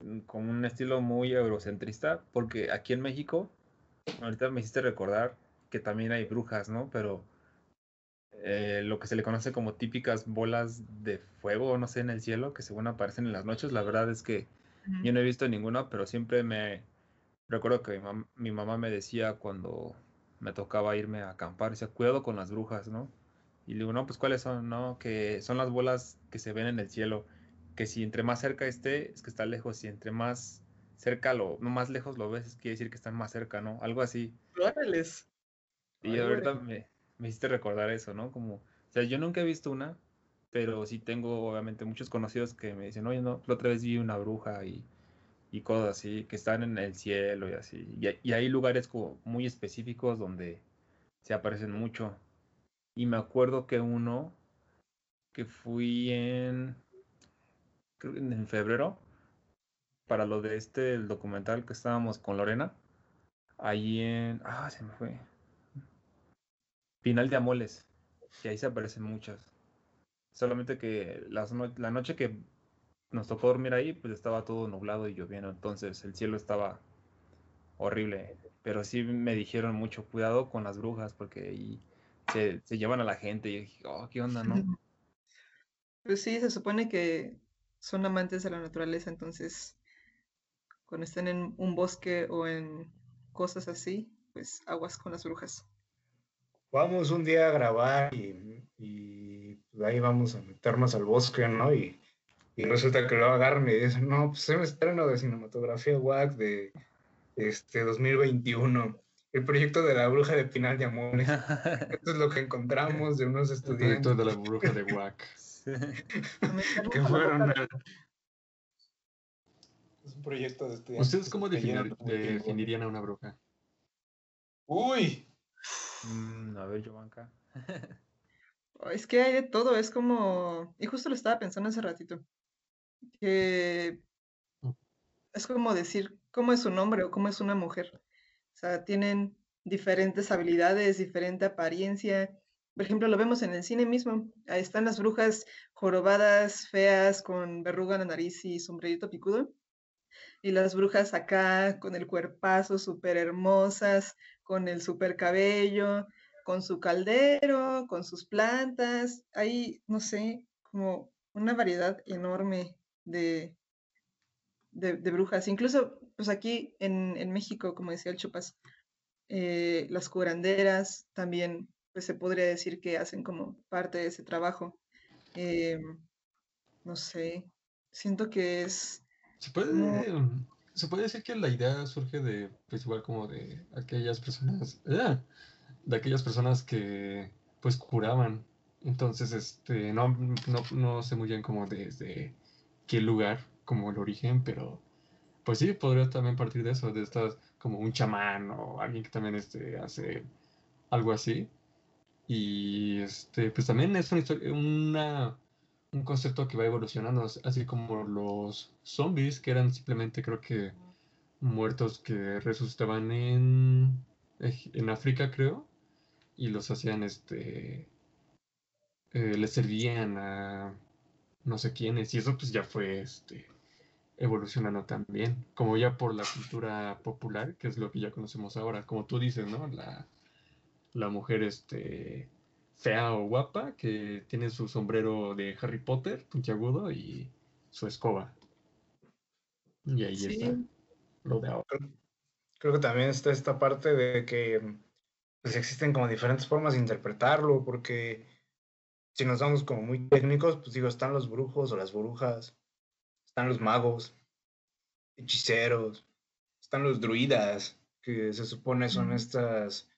mm, con un estilo muy eurocentrista, porque aquí en México, ahorita me hiciste recordar que también hay brujas, ¿no? Pero eh, lo que se le conoce como típicas bolas de fuego, no sé, en el cielo, que según aparecen en las noches, la verdad es que yo no he visto ninguna, pero siempre me recuerdo que mi, mam- mi mamá me decía cuando me tocaba irme a acampar, decía, cuidado con las brujas, ¿no? Y le digo, no, pues ¿cuáles son? No, que son las bolas que se ven en el cielo, que si entre más cerca esté, es que está lejos, si entre más cerca lo, no más lejos lo ves, quiere decir que están más cerca, ¿no? Algo así. Órales. Y Ay, ahorita me, me hiciste recordar eso, ¿no? Como, o sea, yo nunca he visto una, pero sí tengo obviamente muchos conocidos que me dicen, oye, no, la otra vez vi una bruja y, y cosas así, que están en el cielo y así. Y, y hay lugares como muy específicos donde se aparecen mucho. Y me acuerdo que uno que fui en, creo que en febrero, para lo de este, el documental que estábamos con Lorena, ahí en, ah, se me fue. Pinal de Amoles, y ahí se aparecen muchas. Solamente que la noche que nos tocó dormir ahí, pues estaba todo nublado y lloviendo, entonces el cielo estaba horrible. Pero sí me dijeron mucho, cuidado con las brujas, porque ahí se, se llevan a la gente. Y yo dije, oh, ¿qué onda, no? Pues sí, se supone que son amantes de la naturaleza, entonces cuando estén en un bosque o en cosas así, pues aguas con las brujas. Vamos un día a grabar y, y pues, ahí vamos a meternos al bosque, ¿no? Y, y resulta que lo agarran y dicen, no, pues es un estreno de cinematografía WAC de este 2021, el proyecto de la bruja de Pinal de Amores. Esto es lo que encontramos de unos El proyecto estudiantes de la bruja de Wack. Sí. Que fueron Es un proyecto de estudiantes. ¿Ustedes cómo definir- definirían a una bruja? Uy, Mm, a ver, Giovanka. Oh, Es que hay de todo, es como, y justo lo estaba pensando hace ratito, que Mm. es como decir cómo es un hombre o cómo es una mujer. O sea, tienen diferentes habilidades, diferente apariencia. Por ejemplo, lo vemos en el cine mismo. Ahí están las brujas jorobadas, feas, con verruga en la nariz y sombrerito picudo. Y las brujas acá con el cuerpazo súper hermosas, con el súper cabello, con su caldero, con sus plantas. Hay, no sé, como una variedad enorme de, de, brujas. Incluso, pues aquí en, en México, como decía el Chupas, eh, las curanderas también, pues se podría decir que hacen como parte de ese trabajo. Em, no sé, siento que es... Se puede, No. se puede decir que la idea surge de, pues igual como de aquellas personas, ¡ah! de aquellas personas que pues curaban. Entonces, este, no, no, no sé muy bien como desde qué lugar, como el origen, pero pues sí, podría también partir de eso, de estas como un chamán o alguien que también este, hace algo así. Y este, pues también es una historia, una, un concepto que va evolucionando, as- así como los zombies, que eran simplemente creo que muertos que resucitaban en, en África, creo, y los hacían, este, eh, les servían a no sé quiénes, y eso pues ya fue, este, evolucionando también, como ya por la cultura popular, que es lo que ya conocemos ahora, como tú dices, ¿no? La, la mujer este fea o guapa que tiene su sombrero de Harry Potter, puntiagudo, y su escoba. Y ahí está lo de ahora. creo que también está esta parte de que pues existen como diferentes formas de interpretarlo, porque si nos vamos como muy técnicos, pues digo, están los brujos o las brujas, están los magos, hechiceros, están los druidas, que se supone son estas,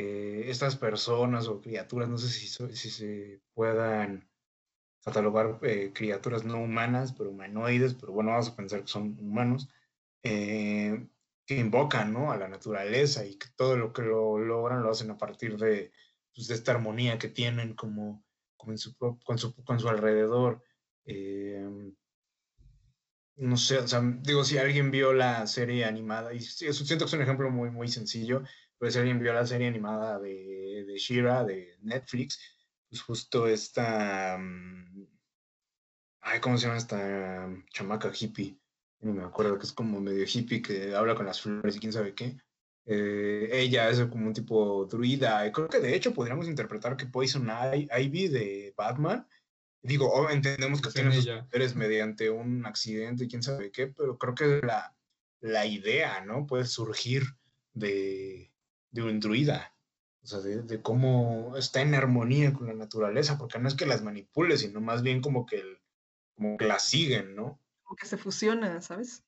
eh, estas personas o criaturas, no sé si, si se puedan catalogar eh, criaturas no humanas, pero humanoides, pero bueno, vamos a pensar que son humanos, eh, que invocan ¿no? a la naturaleza y que todo lo que lo logran lo hacen a partir de, pues, de esta armonía que tienen como, como en su, con, su, con su alrededor. Eh, no sé, o sea, digo, si alguien vio la serie animada, y siento que es un ejemplo muy, muy sencillo, pero si alguien vio la serie animada de, de Shira de Netflix, pues justo esta, mm, ay, ¿cómo se llama esta mm, chamaca hippie? Ni me acuerdo, que es como medio hippie, que habla con las flores y quién sabe qué. Eh, ella es como un tipo druida, y creo que de hecho podríamos interpretar que Poison Ivy de Batman, digo, oh, entendemos que Es tiene en sus poderes mediante un accidente y quién sabe qué, pero creo que la, la idea, ¿no? Puede surgir de, de un druida, o sea, de, de cómo está en armonía con la naturaleza, porque no es que las manipule, sino más bien como que, el- como que las siguen, ¿no? Como que se fusiona, ¿sabes?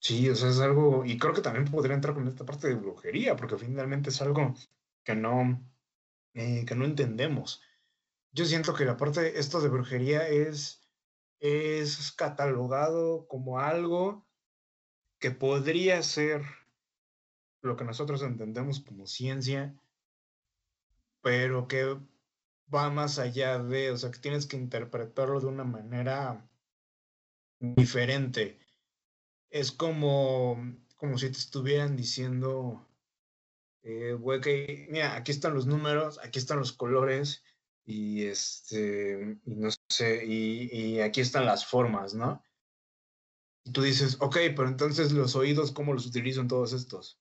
Sí, o sea, es algo, y creo que también podría entrar con esta parte de brujería, porque finalmente es algo que no, eh, que no entendemos. Yo siento que la parte, esto de brujería es, es catalogado como algo que podría ser lo que nosotros entendemos como ciencia, pero que va más allá de, o sea, que tienes que interpretarlo de una manera diferente. Es como, como si te estuvieran diciendo, eh, güey, mira, aquí están los números, aquí están los colores y este, no sé, y, y aquí están las formas, ¿no? Y tú dices, ok, pero entonces los oídos, ¿cómo los utilizo en todos estos?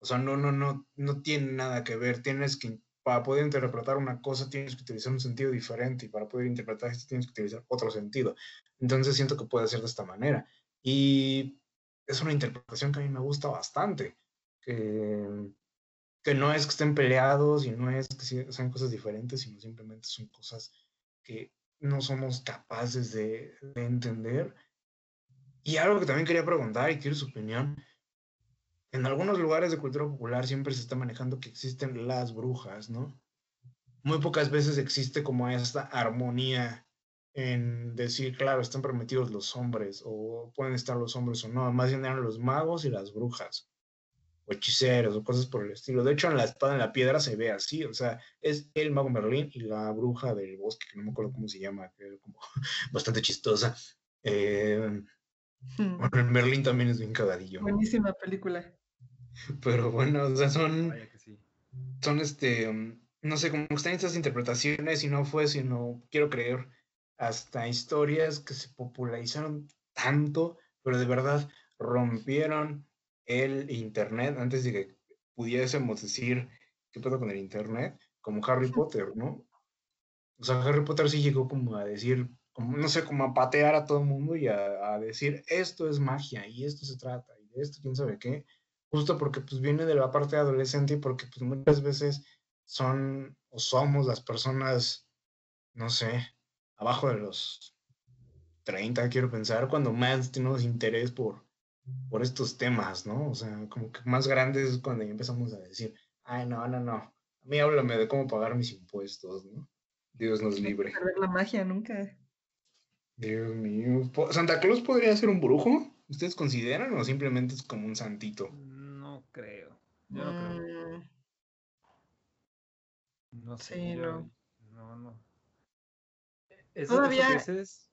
O sea, no, no, no, no tiene nada que ver. Tienes que, para poder interpretar una cosa, tienes que utilizar un sentido diferente y para poder interpretar esto tienes que utilizar otro sentido. Entonces siento que puede ser de esta manera. Y es una interpretación que a mí me gusta bastante. Que, que no es que estén peleados y no es que sean cosas diferentes, sino simplemente son cosas que no somos capaces de, de entender. Y algo que también quería preguntar y quiero su opinión. En algunos lugares de cultura popular siempre se está manejando que existen las brujas, ¿no? Muy pocas veces existe como esta armonía en decir, claro, están permitidos los hombres o pueden estar los hombres o no, más bien eran los magos y las brujas o hechiceros o cosas por el estilo. De hecho, en la espada en la piedra se ve así, o sea, es el mago Merlín y la bruja del bosque, que no me acuerdo cómo se llama, que era como bastante chistosa. Eh, Hmm, bueno, el Merlín también es bien cagadillo, Buenísima película. pero bueno, o sea, son, Vaya que sí. son este, um, no sé, como están estas interpretaciones y no fue, sino, quiero creer, hasta historias que se popularizaron tanto, pero de verdad rompieron el internet antes de que pudiésemos decir qué pedo con el internet, como Harry Potter, ¿no? O sea, Harry Potter sí llegó como a decir, como, no sé, como a patear a todo el mundo y a, a decir, esto es magia y esto se trata y de esto quién sabe qué, justo porque pues viene de la parte adolescente y porque pues muchas veces son o somos las personas, no sé, abajo de los 30, quiero pensar, cuando más tenemos interés por, por estos temas, ¿no? O sea, como que más grandes es cuando ya empezamos a decir, ay, no, no, no, a mí háblame de cómo pagar mis impuestos, ¿no? Dios nos libre. Perder la magia nunca. Dios mío. ¿Santa Claus podría ser un brujo? ¿Ustedes consideran o simplemente es como un santito? Yo no creo. Mm, No sé. Sí, yo- no. no, no. Eso, eso Todavía- que dices-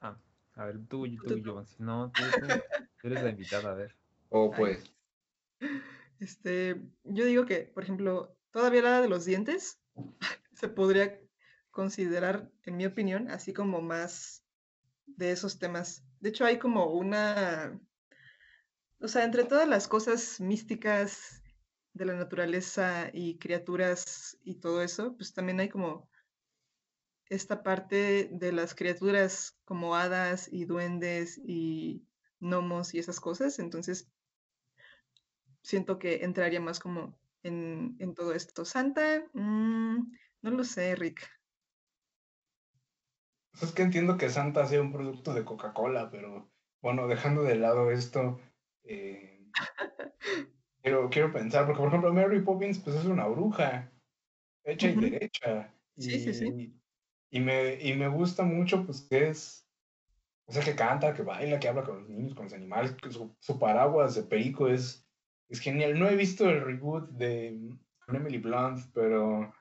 Ah, a ver, tú, y- tú y yo. Si no, tú, tú, tú eres la invitada, a ver. O Ay. pues, Este, yo digo que, por ejemplo, todavía la de los dientes se podría considerar, en mi opinión, así como más de esos temas. De hecho, hay como una, o sea, entre todas las cosas místicas de la naturaleza y criaturas y todo eso, pues también hay como esta parte de las criaturas como hadas y duendes y gnomos y esas cosas. Entonces, siento que entraría más como en, en todo esto. Santa, mm, no lo sé, Rick. es que entiendo que Santa sea un producto de Coca-Cola, pero bueno, dejando de lado esto, eh, quiero, quiero pensar, porque por ejemplo Mary Poppins pues es una bruja, hecha y derecha. Sí, sí, sí. Y, y me, y me gusta mucho pues que es, o sea, que canta, que baila, que habla con los niños, con los animales, que su, su paraguas de perico es, es genial. No he visto el reboot de Emily Blunt, pero,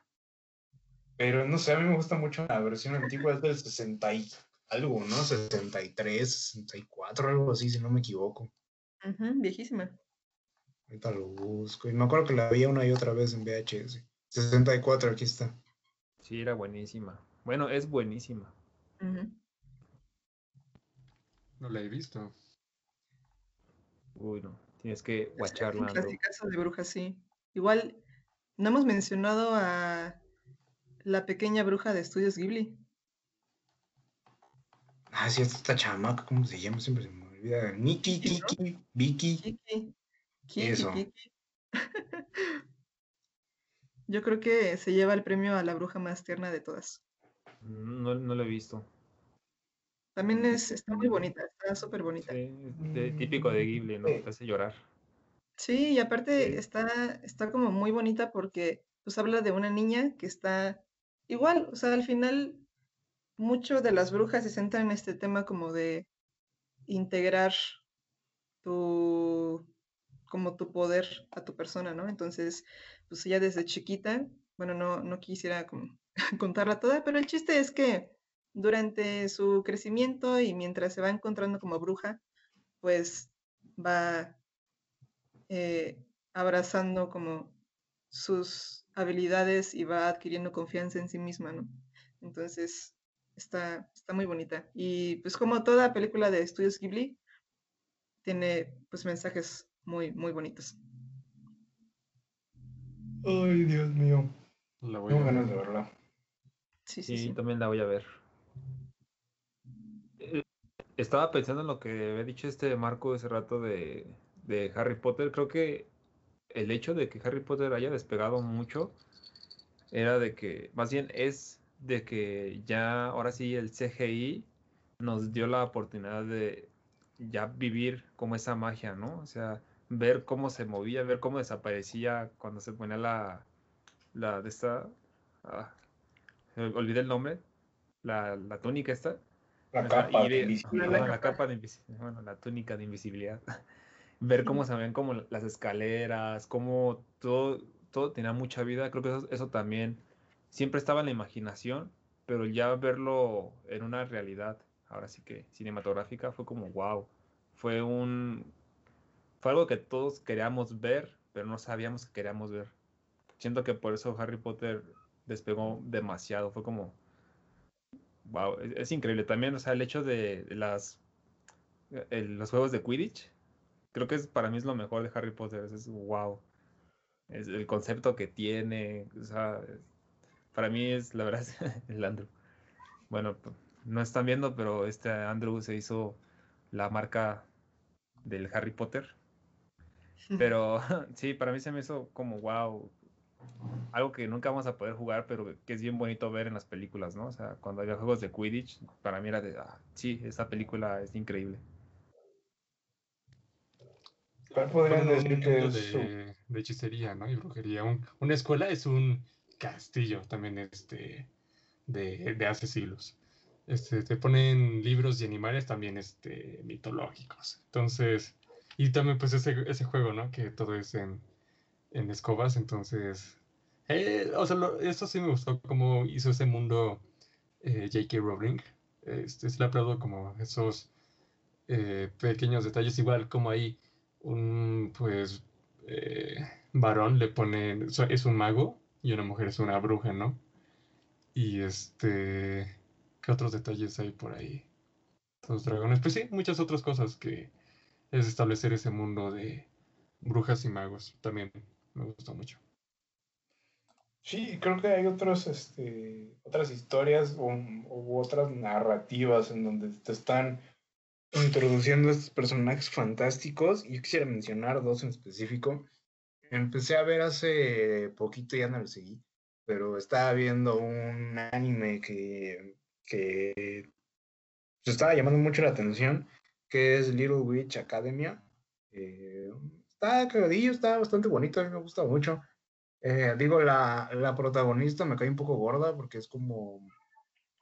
pero no sé, a mí me gusta mucho la versión antigua, es del 60 y algo, ¿no? 63, 64, algo así, si no me equivoco. Ujú, viejísima. Ahorita lo busco. Y me acuerdo que la veía una y otra vez en VHS. 64, aquí está. Sí, era buenísima. Bueno, es buenísima. No la he visto. Uy, no. Tienes que Es guacharla, un Andrew. clasicazo de brujas, sí. Igual, no hemos mencionado a la pequeña bruja de Estudios Ghibli. Ah, sí, esta chamaca, ¿cómo se llama? Siempre se me olvida. ¿no? Kiki, Vicky. Eso. Kiki. Yo creo que se lleva el premio a la bruja más tierna de todas. No, no lo he visto. También es, está muy bonita, está súper bonita. Sí, de- típico de Ghibli, ¿no? Sí. Te hace llorar. Sí, y aparte Sí. está, está como muy bonita porque pues habla de una niña que está igual, o sea, al final mucho de las brujas se centran en este tema como de integrar tu, como tu poder a tu persona, ¿no? Entonces, pues ella desde chiquita, bueno, no, no quisiera contarla toda, pero el chiste es que durante su crecimiento y mientras se va encontrando como bruja, pues va eh, abrazando como sus habilidades y va adquiriendo confianza en sí misma, ¿no? Entonces, está, está muy bonita. Y pues como toda película de estudios Ghibli, tiene pues mensajes muy, muy bonitos. Ay, Dios mío. La voy Tengo a ganas ver. de verla. Sí, sí, Sí, sí. también la voy a ver. Eh, Estaba pensando en lo que había dicho este Marco ese rato de, de Harry Potter. Creo que el hecho de que Harry Potter haya despegado mucho era de que, más bien es de que ya ahora sí el CGI nos dio la oportunidad de ya vivir como esa magia, ¿no? O sea, ver cómo se movía, ver cómo desaparecía cuando se ponía la, la de esta, ah, olvidé el nombre, la, la túnica esta. La O sea, capa de de- invisibilidad. la capa de invisibilidad, bueno, la túnica de invisibilidad. Ver cómo se ven como las escaleras, cómo todo, todo tenía mucha vida. Creo que eso, eso también siempre estaba en la imaginación, pero ya verlo en una realidad, ahora sí que cinematográfica, fue como wow. Fue un fue algo que todos queríamos ver, pero no sabíamos que queríamos ver. Siento que por eso Harry Potter despegó demasiado. Fue como Wow, es, es increíble también, o sea, el hecho de, las el- los juegos de Quidditch, creo que es para mí es lo mejor de Harry Potter, es, wow, es el concepto que tiene, o sea, para mí es la verdad el Andrew. Bueno, no están viendo, pero este Andrew se hizo la marca del Harry Potter, pero sí, para mí se me hizo como wow, algo que nunca vamos a poder jugar, pero que es bien bonito ver en las películas, ¿no? O sea, cuando había juegos de Quidditch, para mí era de, ah, sí, esta película es increíble. ¿Cuál podrían decir que es su- de, de hechicería, ¿no? Y brujería. Un- una escuela es un castillo también este, de, de hace siglos. Este, te ponen libros y animales también este, mitológicos. Entonces, y también pues ese, ese juego, ¿no? Que todo es en, en escobas. Entonces, eh, o sea, lo- eso sí me gustó cómo hizo ese mundo eh, J.K. Rowling. Este, sí le aplaudo como esos eh, pequeños detalles, igual como ahí un pues varón le pone, es un mago y una mujer es una bruja, ¿no? Y este, ¿qué otros detalles hay por ahí? Los dragones, pues sí, muchas otras cosas que es establecer ese mundo de brujas y magos, también me gustó mucho. Sí, creo que hay otros, este, otras historias u, u otras narrativas en donde te están introduciendo estos personajes fantásticos. Yo quisiera mencionar dos en específico. Empecé a ver hace poquito, ya no lo seguí, pero estaba viendo un anime que, que estaba llamando mucho la atención, que es Little Witch Academia. Eh, está cagadillo, está bastante bonito, a mí me gusta mucho. Eh, digo, la, la protagonista me cae un poco gorda porque es como,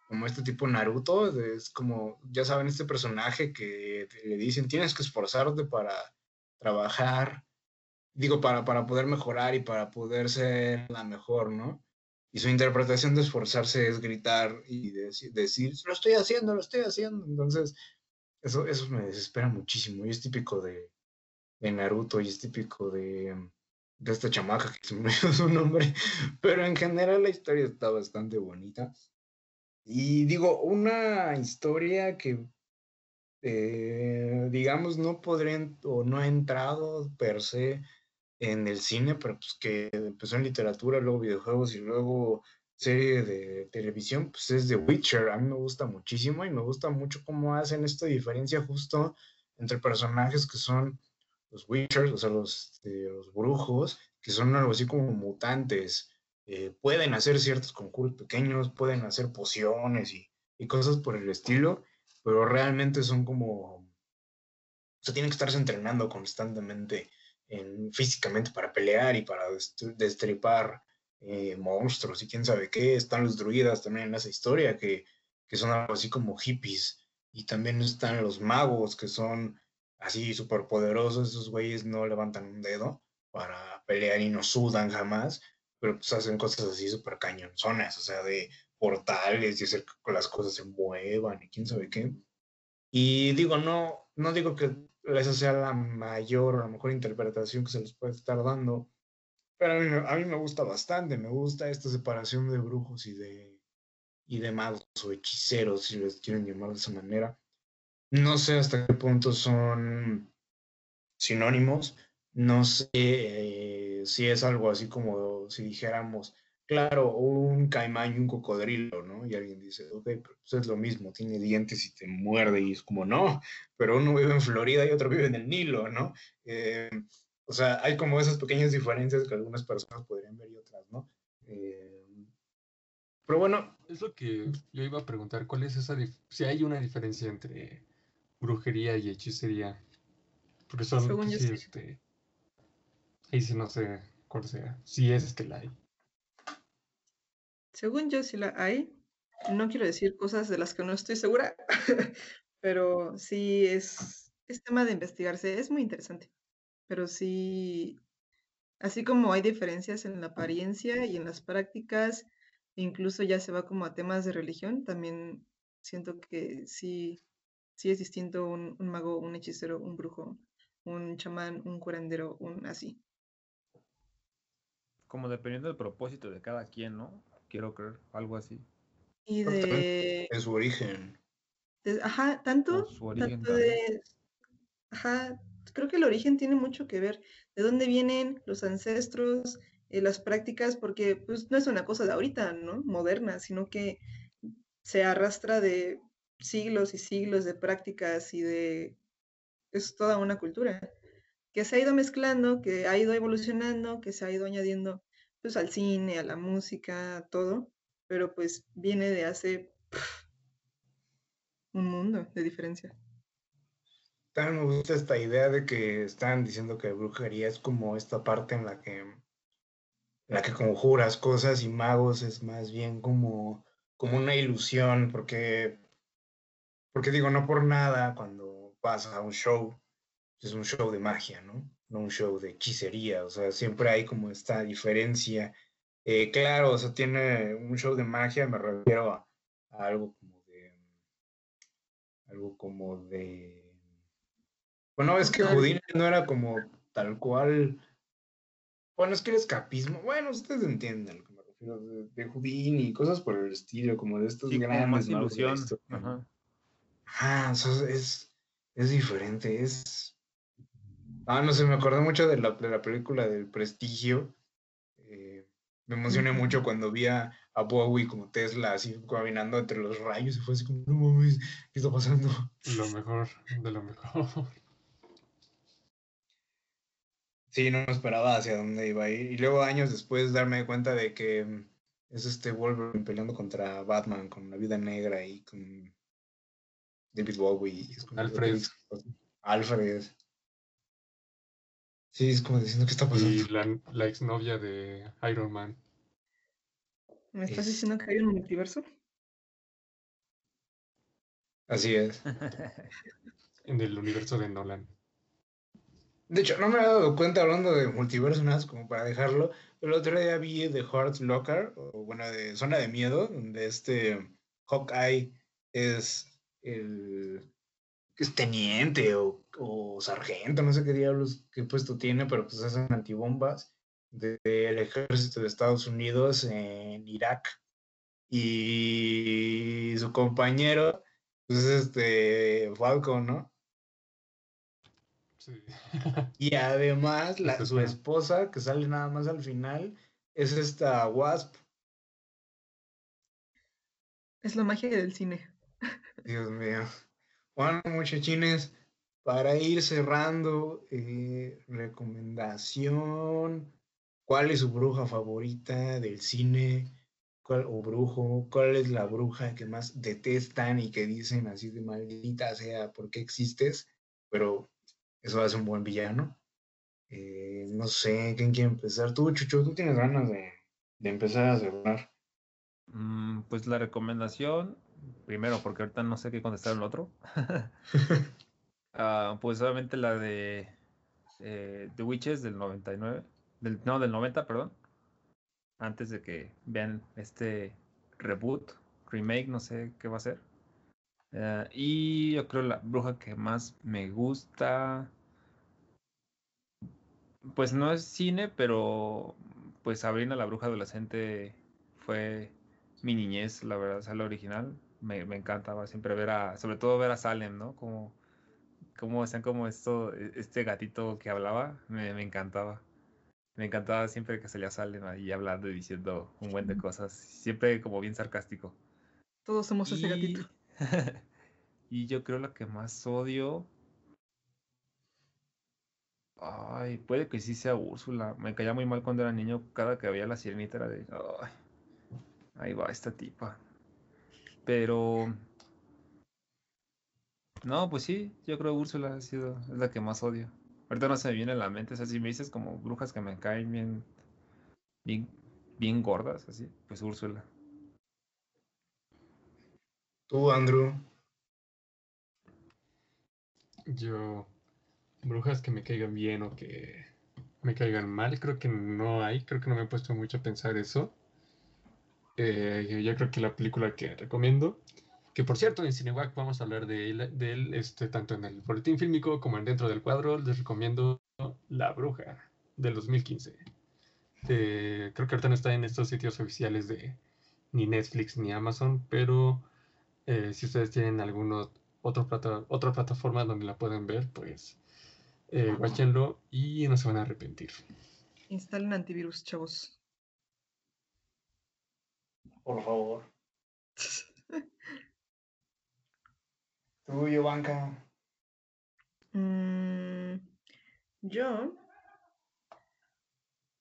como este tipo Naruto, es como, ya saben, este personaje que le dicen tienes que esforzarte para trabajar, digo, para, para poder mejorar y para poder ser la mejor, ¿no? y su interpretación de esforzarse es gritar y deci- decir, lo estoy haciendo, lo estoy haciendo. Entonces, eso, eso me desespera muchísimo. Y es típico de, de Naruto y es típico de, de esta chamaca que se me olvidó su nombre. Pero en general la historia está bastante bonita. Y digo, una historia que, eh, digamos, no podría o no ha entrado per se en el cine, pero pues que empezó en literatura, luego videojuegos y luego serie de televisión, pues es The Witcher. A mí me gusta muchísimo y me gusta mucho cómo hacen esta diferencia justo entre personajes que son los Witchers, o sea, los, este, los brujos, que son algo así como mutantes. eh, pueden hacer ciertos conjuros pequeños, pueden hacer pociones y, y cosas por el estilo, pero realmente son como, o sea, tienen que estarse entrenando constantemente en, físicamente para pelear y para dest- destripar eh, monstruos y quién sabe qué. Están los druidas también en esa historia, que, que son algo así como hippies. Y también están los magos, que son así súper poderosos. Esos güeyes no levantan un dedo para pelear y no sudan jamás, pero pues hacen cosas así súper cañonzonas, o sea, de portales y hacer que las cosas se muevan y quién sabe qué. Y digo, no, no digo que esa sea la mayor o la mejor interpretación que se les puede estar dando, pero a mí, me- gusta bastante, me gusta esta separación de brujos y de, y de magos o hechiceros, si les quieren llamar de esa manera. No sé hasta qué punto son sinónimos, no sé eh, si es algo así como si dijéramos, claro, un caimán y un cocodrilo, ¿no? Y alguien dice, ok, pero pues es lo mismo, tiene dientes y te muerde, y es como, no, pero uno vive en Florida y otro vive en el Nilo, ¿no? Eh, o sea, hay como esas pequeñas diferencias que algunas personas podrían ver y otras, ¿no? Eh, pero bueno, Es lo que yo iba a preguntar, ¿cuál es esa si hay una diferencia entre brujería y hechicería? Porque son, Según yo sí, este, ahí sí no sé cuál sea, si es que la hay. Según yo, sí la hay. No quiero decir cosas de las que no estoy segura, pero sí es, es tema de investigarse. Es muy interesante. Pero sí, así como hay diferencias en la apariencia y en las prácticas, incluso ya se va como a temas de religión, también siento que sí, sí es distinto un, un mago, un hechicero, un brujo, un chamán, un curandero, un así. Como dependiendo del propósito de cada quien, ¿no? Quiero creer, algo así. Y de, en su origen. de- ajá, tanto, su origen tanto de, ajá, creo que el origen tiene mucho que ver, de dónde vienen los ancestros, eh, las prácticas, porque pues no es una cosa de ahorita, ¿no? Moderna, sino que se arrastra de siglos y siglos de prácticas y de, es toda una cultura que se ha ido mezclando, que ha ido evolucionando, que se ha ido añadiendo pues al cine, a la música, todo, pero pues viene de hace un mundo de diferencia. También me gusta esta idea de que están diciendo que brujería es como esta parte en la que, la que conjuras cosas y magos es más bien como, como una ilusión, porque, porque digo, no por nada cuando vas a un show, es un show de magia, ¿no? No un show de hechicería, o sea, siempre hay como esta diferencia. Eh, claro, o sea, tiene un show de magia, me refiero a, a algo como de, algo como de bueno, es que. Houdini no era como tal cual. Bueno, es que el escapismo. Bueno, ustedes entienden a lo que me refiero. De, de Houdini y cosas por el estilo, como de estos Sí, grandes más magos de la ilusión. historia, ¿no? Ajá. Ajá, o sea, es, es diferente. Es. Ah, no sé, me acordé mucho de la, de la película del Prestigio. Eh, me emocioné mucho cuando vi a, a Bowie como Tesla, así caminando entre los rayos. Y fue así como, no mames, ¿qué está pasando? Lo mejor de lo mejor. Sí, no me esperaba hacia dónde iba a ir. Y luego años después darme cuenta de que mm, es este Wolverine peleando contra Batman con la vida negra y con David Bowie. y es como, Alfred. Alfred. Sí, es como diciendo qué está pasando. Y la, la exnovia de Iron Man. ¿Me estás Es- diciendo que hay un multiverso? Así es. en el universo de Nolan. De hecho, no me había dado cuenta hablando de multiverso, nada como para dejarlo. El otro día vi The Heart Locker, o bueno, de Zona de Miedo, donde este Hawkeye es el es teniente o, o sargento, no sé qué diablos, qué puesto tiene, pero pues hacen antibombas del ejército de Estados Unidos en Irak. Y su compañero, pues es este Falcon, ¿no? Sí. Y además, la, su esposa, que sale nada más al final, es esta Wasp. Es la magia del cine. Dios mío. Bueno, muchachines, para ir cerrando, eh, recomendación. ¿Cuál es su bruja favorita del cine? ¿Cuál, o brujo? ¿Cuál es la bruja que más detestan y que dicen así de maldita sea, ¿por qué existes? Pero eso hace un buen villano. Eh, no sé, ¿quién quiere empezar? Tú, Chucho, tú tienes ganas de, de empezar a cerrar. Mm, pues la recomendación, primero, porque ahorita no sé qué contestar el otro. Ah, pues obviamente la de eh, The Witches del 99, del, no, del 90, perdón. Antes de que vean este reboot, remake, no sé qué va a ser. Eh, y yo creo la bruja que más me gusta, pues no es cine, pero pues Sabrina la bruja adolescente fue mi niñez, la verdad, o sea, la original. Me, me encantaba siempre ver a, sobre todo ver a Salem, ¿no? Como, como hacían como esto, e- este gatito que hablaba, me, me encantaba. Me encantaba siempre que salía Salem ahí hablando y diciendo un buen de cosas, siempre como bien sarcástico. Todos somos ese Y, gatito. y yo creo la que más odio, ay, puede que sí sea Úrsula. Me caía muy mal cuando era niño, cada que veía la sirenita era de, ay, ahí va esta tipa. Pero, no, pues sí, yo creo que Úrsula ha sido, es la que más odio. Ahorita no se me viene a la mente, o sea, si me dices como brujas que me caen bien, bien, bien gordas, así, pues Úrsula. Tú, Andrew. Yo, brujas que me caigan bien o que me caigan mal, creo que no hay, creo que no me he puesto mucho a pensar eso. Eh, yo, creo que la película que recomiendo, que por cierto en Cinewac vamos a hablar de él, este, tanto en el boletín fílmico como en dentro del cuadro, les recomiendo La Bruja del 2015. Eh, creo que ahorita no está en estos sitios oficiales de ni Netflix ni Amazon, pero eh, si ustedes tienen alguna otro plata, otra plataforma donde la pueden ver, pues eh, guáchenlo y no se van a arrepentir. Instalen antivirus, chavos. Por favor. Tuyo, banca. Mm, yo,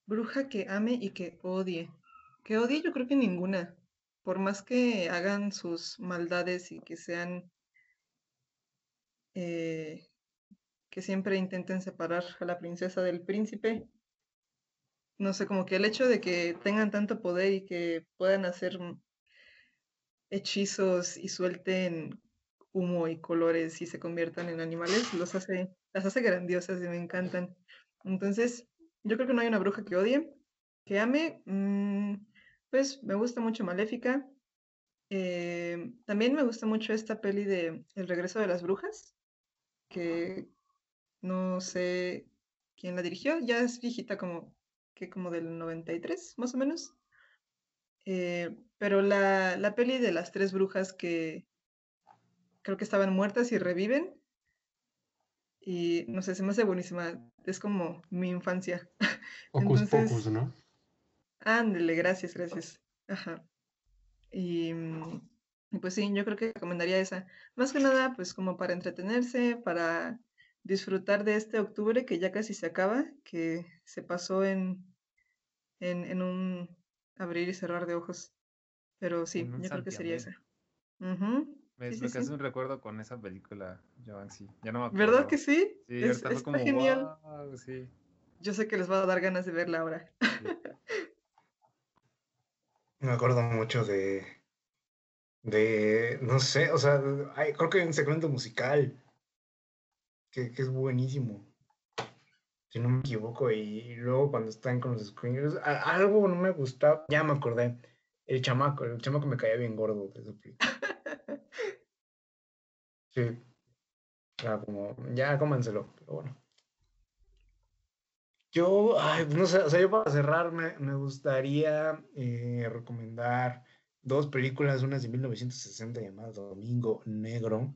bruja que ame y que odie. Que odie yo creo que ninguna. Por más que hagan sus maldades y que sean, eh, que siempre intenten separar a la princesa del príncipe. No sé, como que el hecho de que tengan tanto poder y que puedan hacer hechizos y suelten humo y colores y se conviertan en animales, los hace, las hace grandiosas y me encantan. Entonces, yo creo que no hay una bruja que odie, que ame. mm, pues me gusta mucho Maléfica. Eh, también me gusta mucho esta peli de El regreso de las brujas, que no sé quién la dirigió, ya es viejita como que como del 93, más o menos. Eh, pero la, la peli de las tres brujas que creo que estaban muertas y reviven. Y no sé, se me hace buenísima. Es como mi infancia. Hocus Entonces- Pocus, ¿no? Ándale, gracias, gracias. Ajá. Y, mm, y pues sí, yo creo que recomendaría esa. Más que nada, pues como para entretenerse, para disfrutar de este octubre que ya casi se acaba, que se pasó en, en, en un abrir y cerrar de ojos. Pero sí, yo creo que sería esa. Me, Sí, me sí, quedé sí. un recuerdo con esa película, Joan, sí. Ya no me ¿Verdad acordaba. que sí? Sí, Es- está como, genial. "Guau", sí. Yo sé que les va a dar ganas de verla ahora. Me acuerdo mucho de. De. No sé, o sea, hay- creo que hay un segmento musical. Que, que es buenísimo. si no me equivoco, y luego cuando están con los screeners, algo no me gustaba, ya me acordé, el chamaco, el chamaco me caía bien gordo. Sí, era como, ya cómanselo, pero bueno. Yo, ay, no sé, o sea, yo para cerrar me, me gustaría eh, recomendar dos películas, una de 1960 llamada Domingo Negro.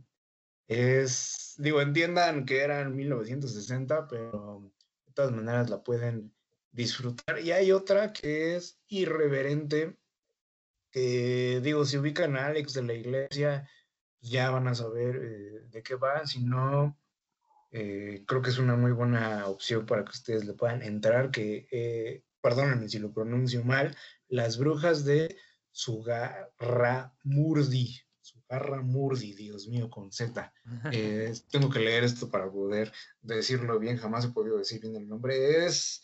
Es, digo, entiendan que eran 1960, pero de todas maneras la pueden disfrutar. Y hay otra que es irreverente, que digo, si ubican a Alex de la iglesia, ya van a saber eh, de qué va. Si no, eh, creo que es una muy buena opción para que ustedes le puedan entrar, que, eh, perdónenme si lo pronuncio mal, Las Brujas de Sugarramurdi. Sugarramurdi, Dios mío, con Z. Eh, tengo que leer esto para poder decirlo bien, jamás he podido decir bien el nombre. Es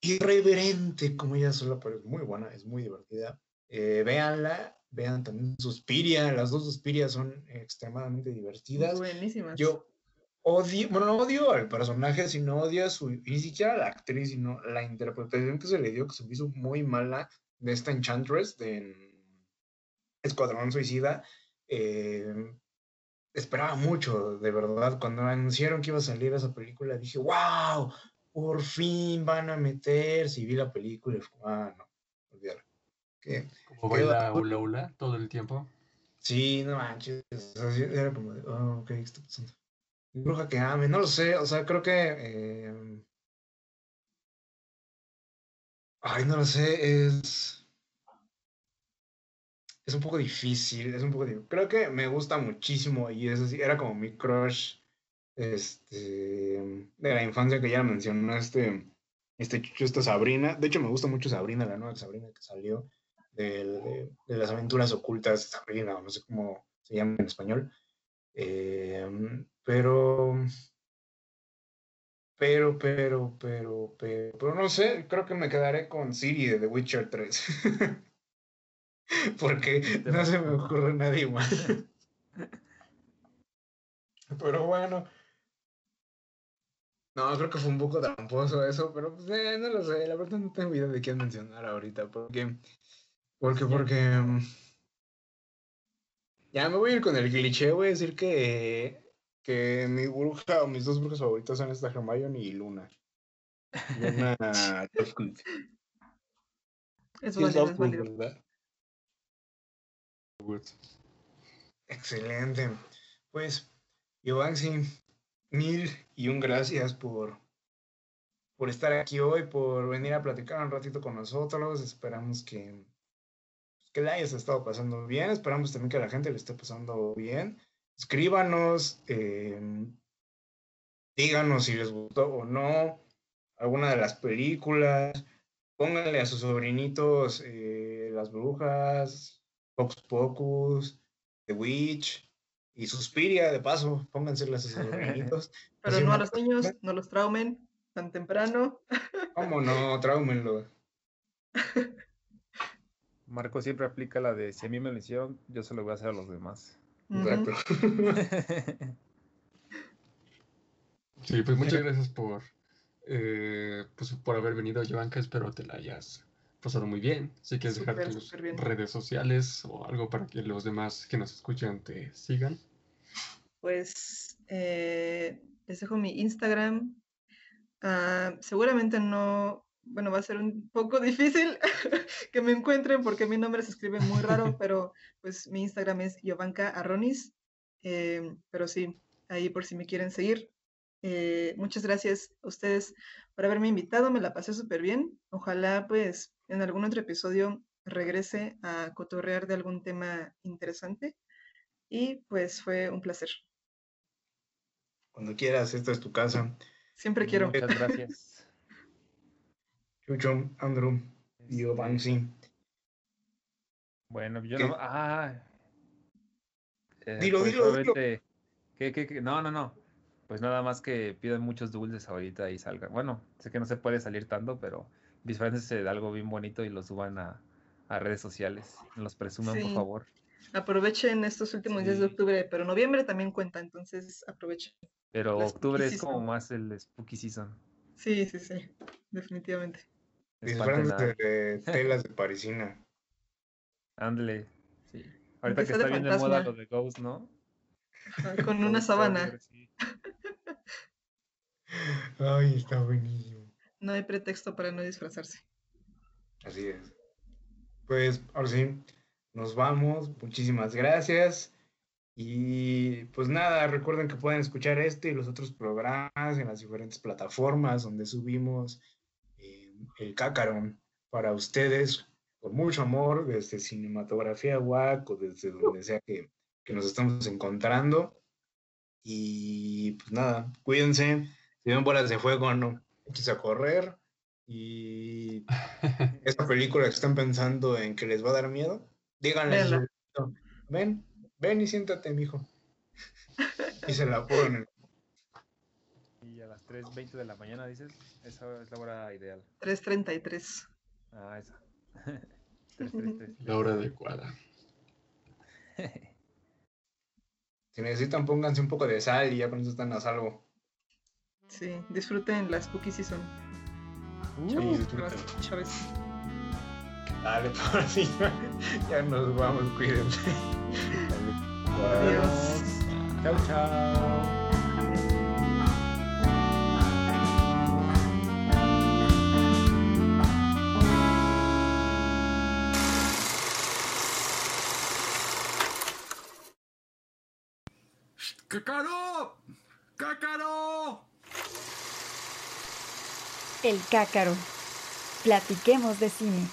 irreverente, como ella sola, pero es muy buena, es muy divertida. Eh, véanla, vean también Suspiria, las dos Suspiria son extremadamente divertidas. Buenísimas. Yo odio, bueno, no odio al personaje, sino odio a su, ni siquiera a la actriz, sino la interpretación que se le dio, que se me hizo muy mala de esta Enchantress de Escuadrón Suicida. Eh, esperaba mucho, de verdad, cuando anunciaron que iba a salir esa película, dije, wow, por fin van a meterse, y vi la película y fue, ah, no, olvídalo. Qué baila va- hula hula todo el tiempo. Sí, no manches. era como de, oh, ok, ¿qué está pasando? Bruja que ame, no lo sé, o sea, creo que. eh, Ay, no lo sé, es. Es un poco difícil, es un poco difícil. Creo que me gusta muchísimo y es así, era como mi crush este, de la infancia que ya mencionó este, chucho, esta Sabrina. De hecho, me gusta mucho Sabrina, la nueva Sabrina que salió del- de, de las aventuras ocultas Sabrina, o no sé cómo se llama en español. Eh, pero, pero, pero, pero, pero, pero no sé, creo que me quedaré con Siri de The Witcher 3. Porque no se me ocurre nadie más. Pero bueno. No, creo que fue un poco tramposo eso, pero pues, eh, no lo sé, la verdad no tengo idea de quién mencionar ahorita, porque, porque, porque, mm, ya me voy a ir con el cliché, voy a decir que, que mi bruja o mis dos brujas favoritas son esta Hermione y Luna. Luna. Es válido, es válido. ¿verdad? Excelente. Pues, Giovanni, mil y un gracias por, por estar aquí hoy, por venir a platicar un ratito con nosotros. Esperamos que, que la hayas estado pasando bien. Esperamos también que la gente le esté pasando bien. Escríbanos, eh, díganos si les gustó o no alguna de las películas. Pónganle a sus sobrinitos eh, Las Brujas, Pocus Pocus, The Witch y Suspiria, de paso, pónganselas a sus. Pero Así no a los niños, no los traumen tan temprano. ¿Cómo no? Traumenlo. Marco siempre aplica la de si a mí me lo hicieron, yo se lo voy a hacer a los demás. Exacto. Sí, pues muchas gracias por, eh, pues, por haber venido, Giovanka. Espero te la hayas pasado muy bien. Si quieres dejar Súper, tus redes sociales o algo para que los demás que nos escuchan te sigan. Pues eh, les dejo mi Instagram. Ah, seguramente no, bueno, va a ser un poco difícil que me encuentren porque mi nombre se escribe muy raro, pero pues mi Instagram es Giovanka Arronis. Eh, pero sí, ahí por si me quieren seguir. Eh, muchas gracias a ustedes por haberme invitado, me la pasé súper bien. Ojalá pues en algún otro episodio regrese a cotorrear de algún tema interesante. Y pues fue un placer. Cuando quieras, esta es tu casa. Siempre quiero. Muchas gracias. Chucho, Andrew, Giovanni. Bueno, yo ¿Qué? no. Ah. Eh, Dilo, pues, dilo, dilo. obviamente- ¿qué, qué, qué? No, no, no. Pues nada más que pidan muchos dulces ahorita y salgan. Bueno, sé que no se puede salir tanto, pero disfrácense de algo bien bonito y lo suban a, a redes sociales. Los presuman, por favor. Aprovechen estos últimos días de octubre, pero noviembre también cuenta, entonces aprovechen. Pero La octubre es como más el spooky season. Sí, sí, sí, definitivamente. Disfrácense de telas de parisina. Ándale. Sí. Ahorita que está bien de moda lo de Ghost, ¿no? Ah, Con una sábana. Sí. Ay, está buenísimo. No hay pretexto para no disfrazarse. Así es. Pues ahora sí, nos vamos. Muchísimas gracias. Y pues nada, recuerden que pueden escuchar este y los otros programas en las diferentes plataformas donde subimos eh, el cácaro para ustedes con mucho amor desde Cinematografía WAC desde donde sea que, que nos estamos encontrando. Y pues nada, cuídense. Si ven bolas de fuego, no, échense a correr. Y esta película que están pensando en que les va a dar miedo, díganle ven, ven y siéntate, mijo. Y se la ponen. Y a las 3.20 de la mañana dices, esa es la hora ideal. 333. Ah, esa. 333. La hora adecuada. Si necesitan, pónganse un poco de sal y ya con eso están a salvo. Sí, disfruten la Spooky Season. Sí, Chavos, disfruten. chavos. Dale, por si ya nos vamos, cuídense. Adiós. Chao, chao. ¡Cácaro! ¡Cácaro! El cácaro. Platiquemos de cine.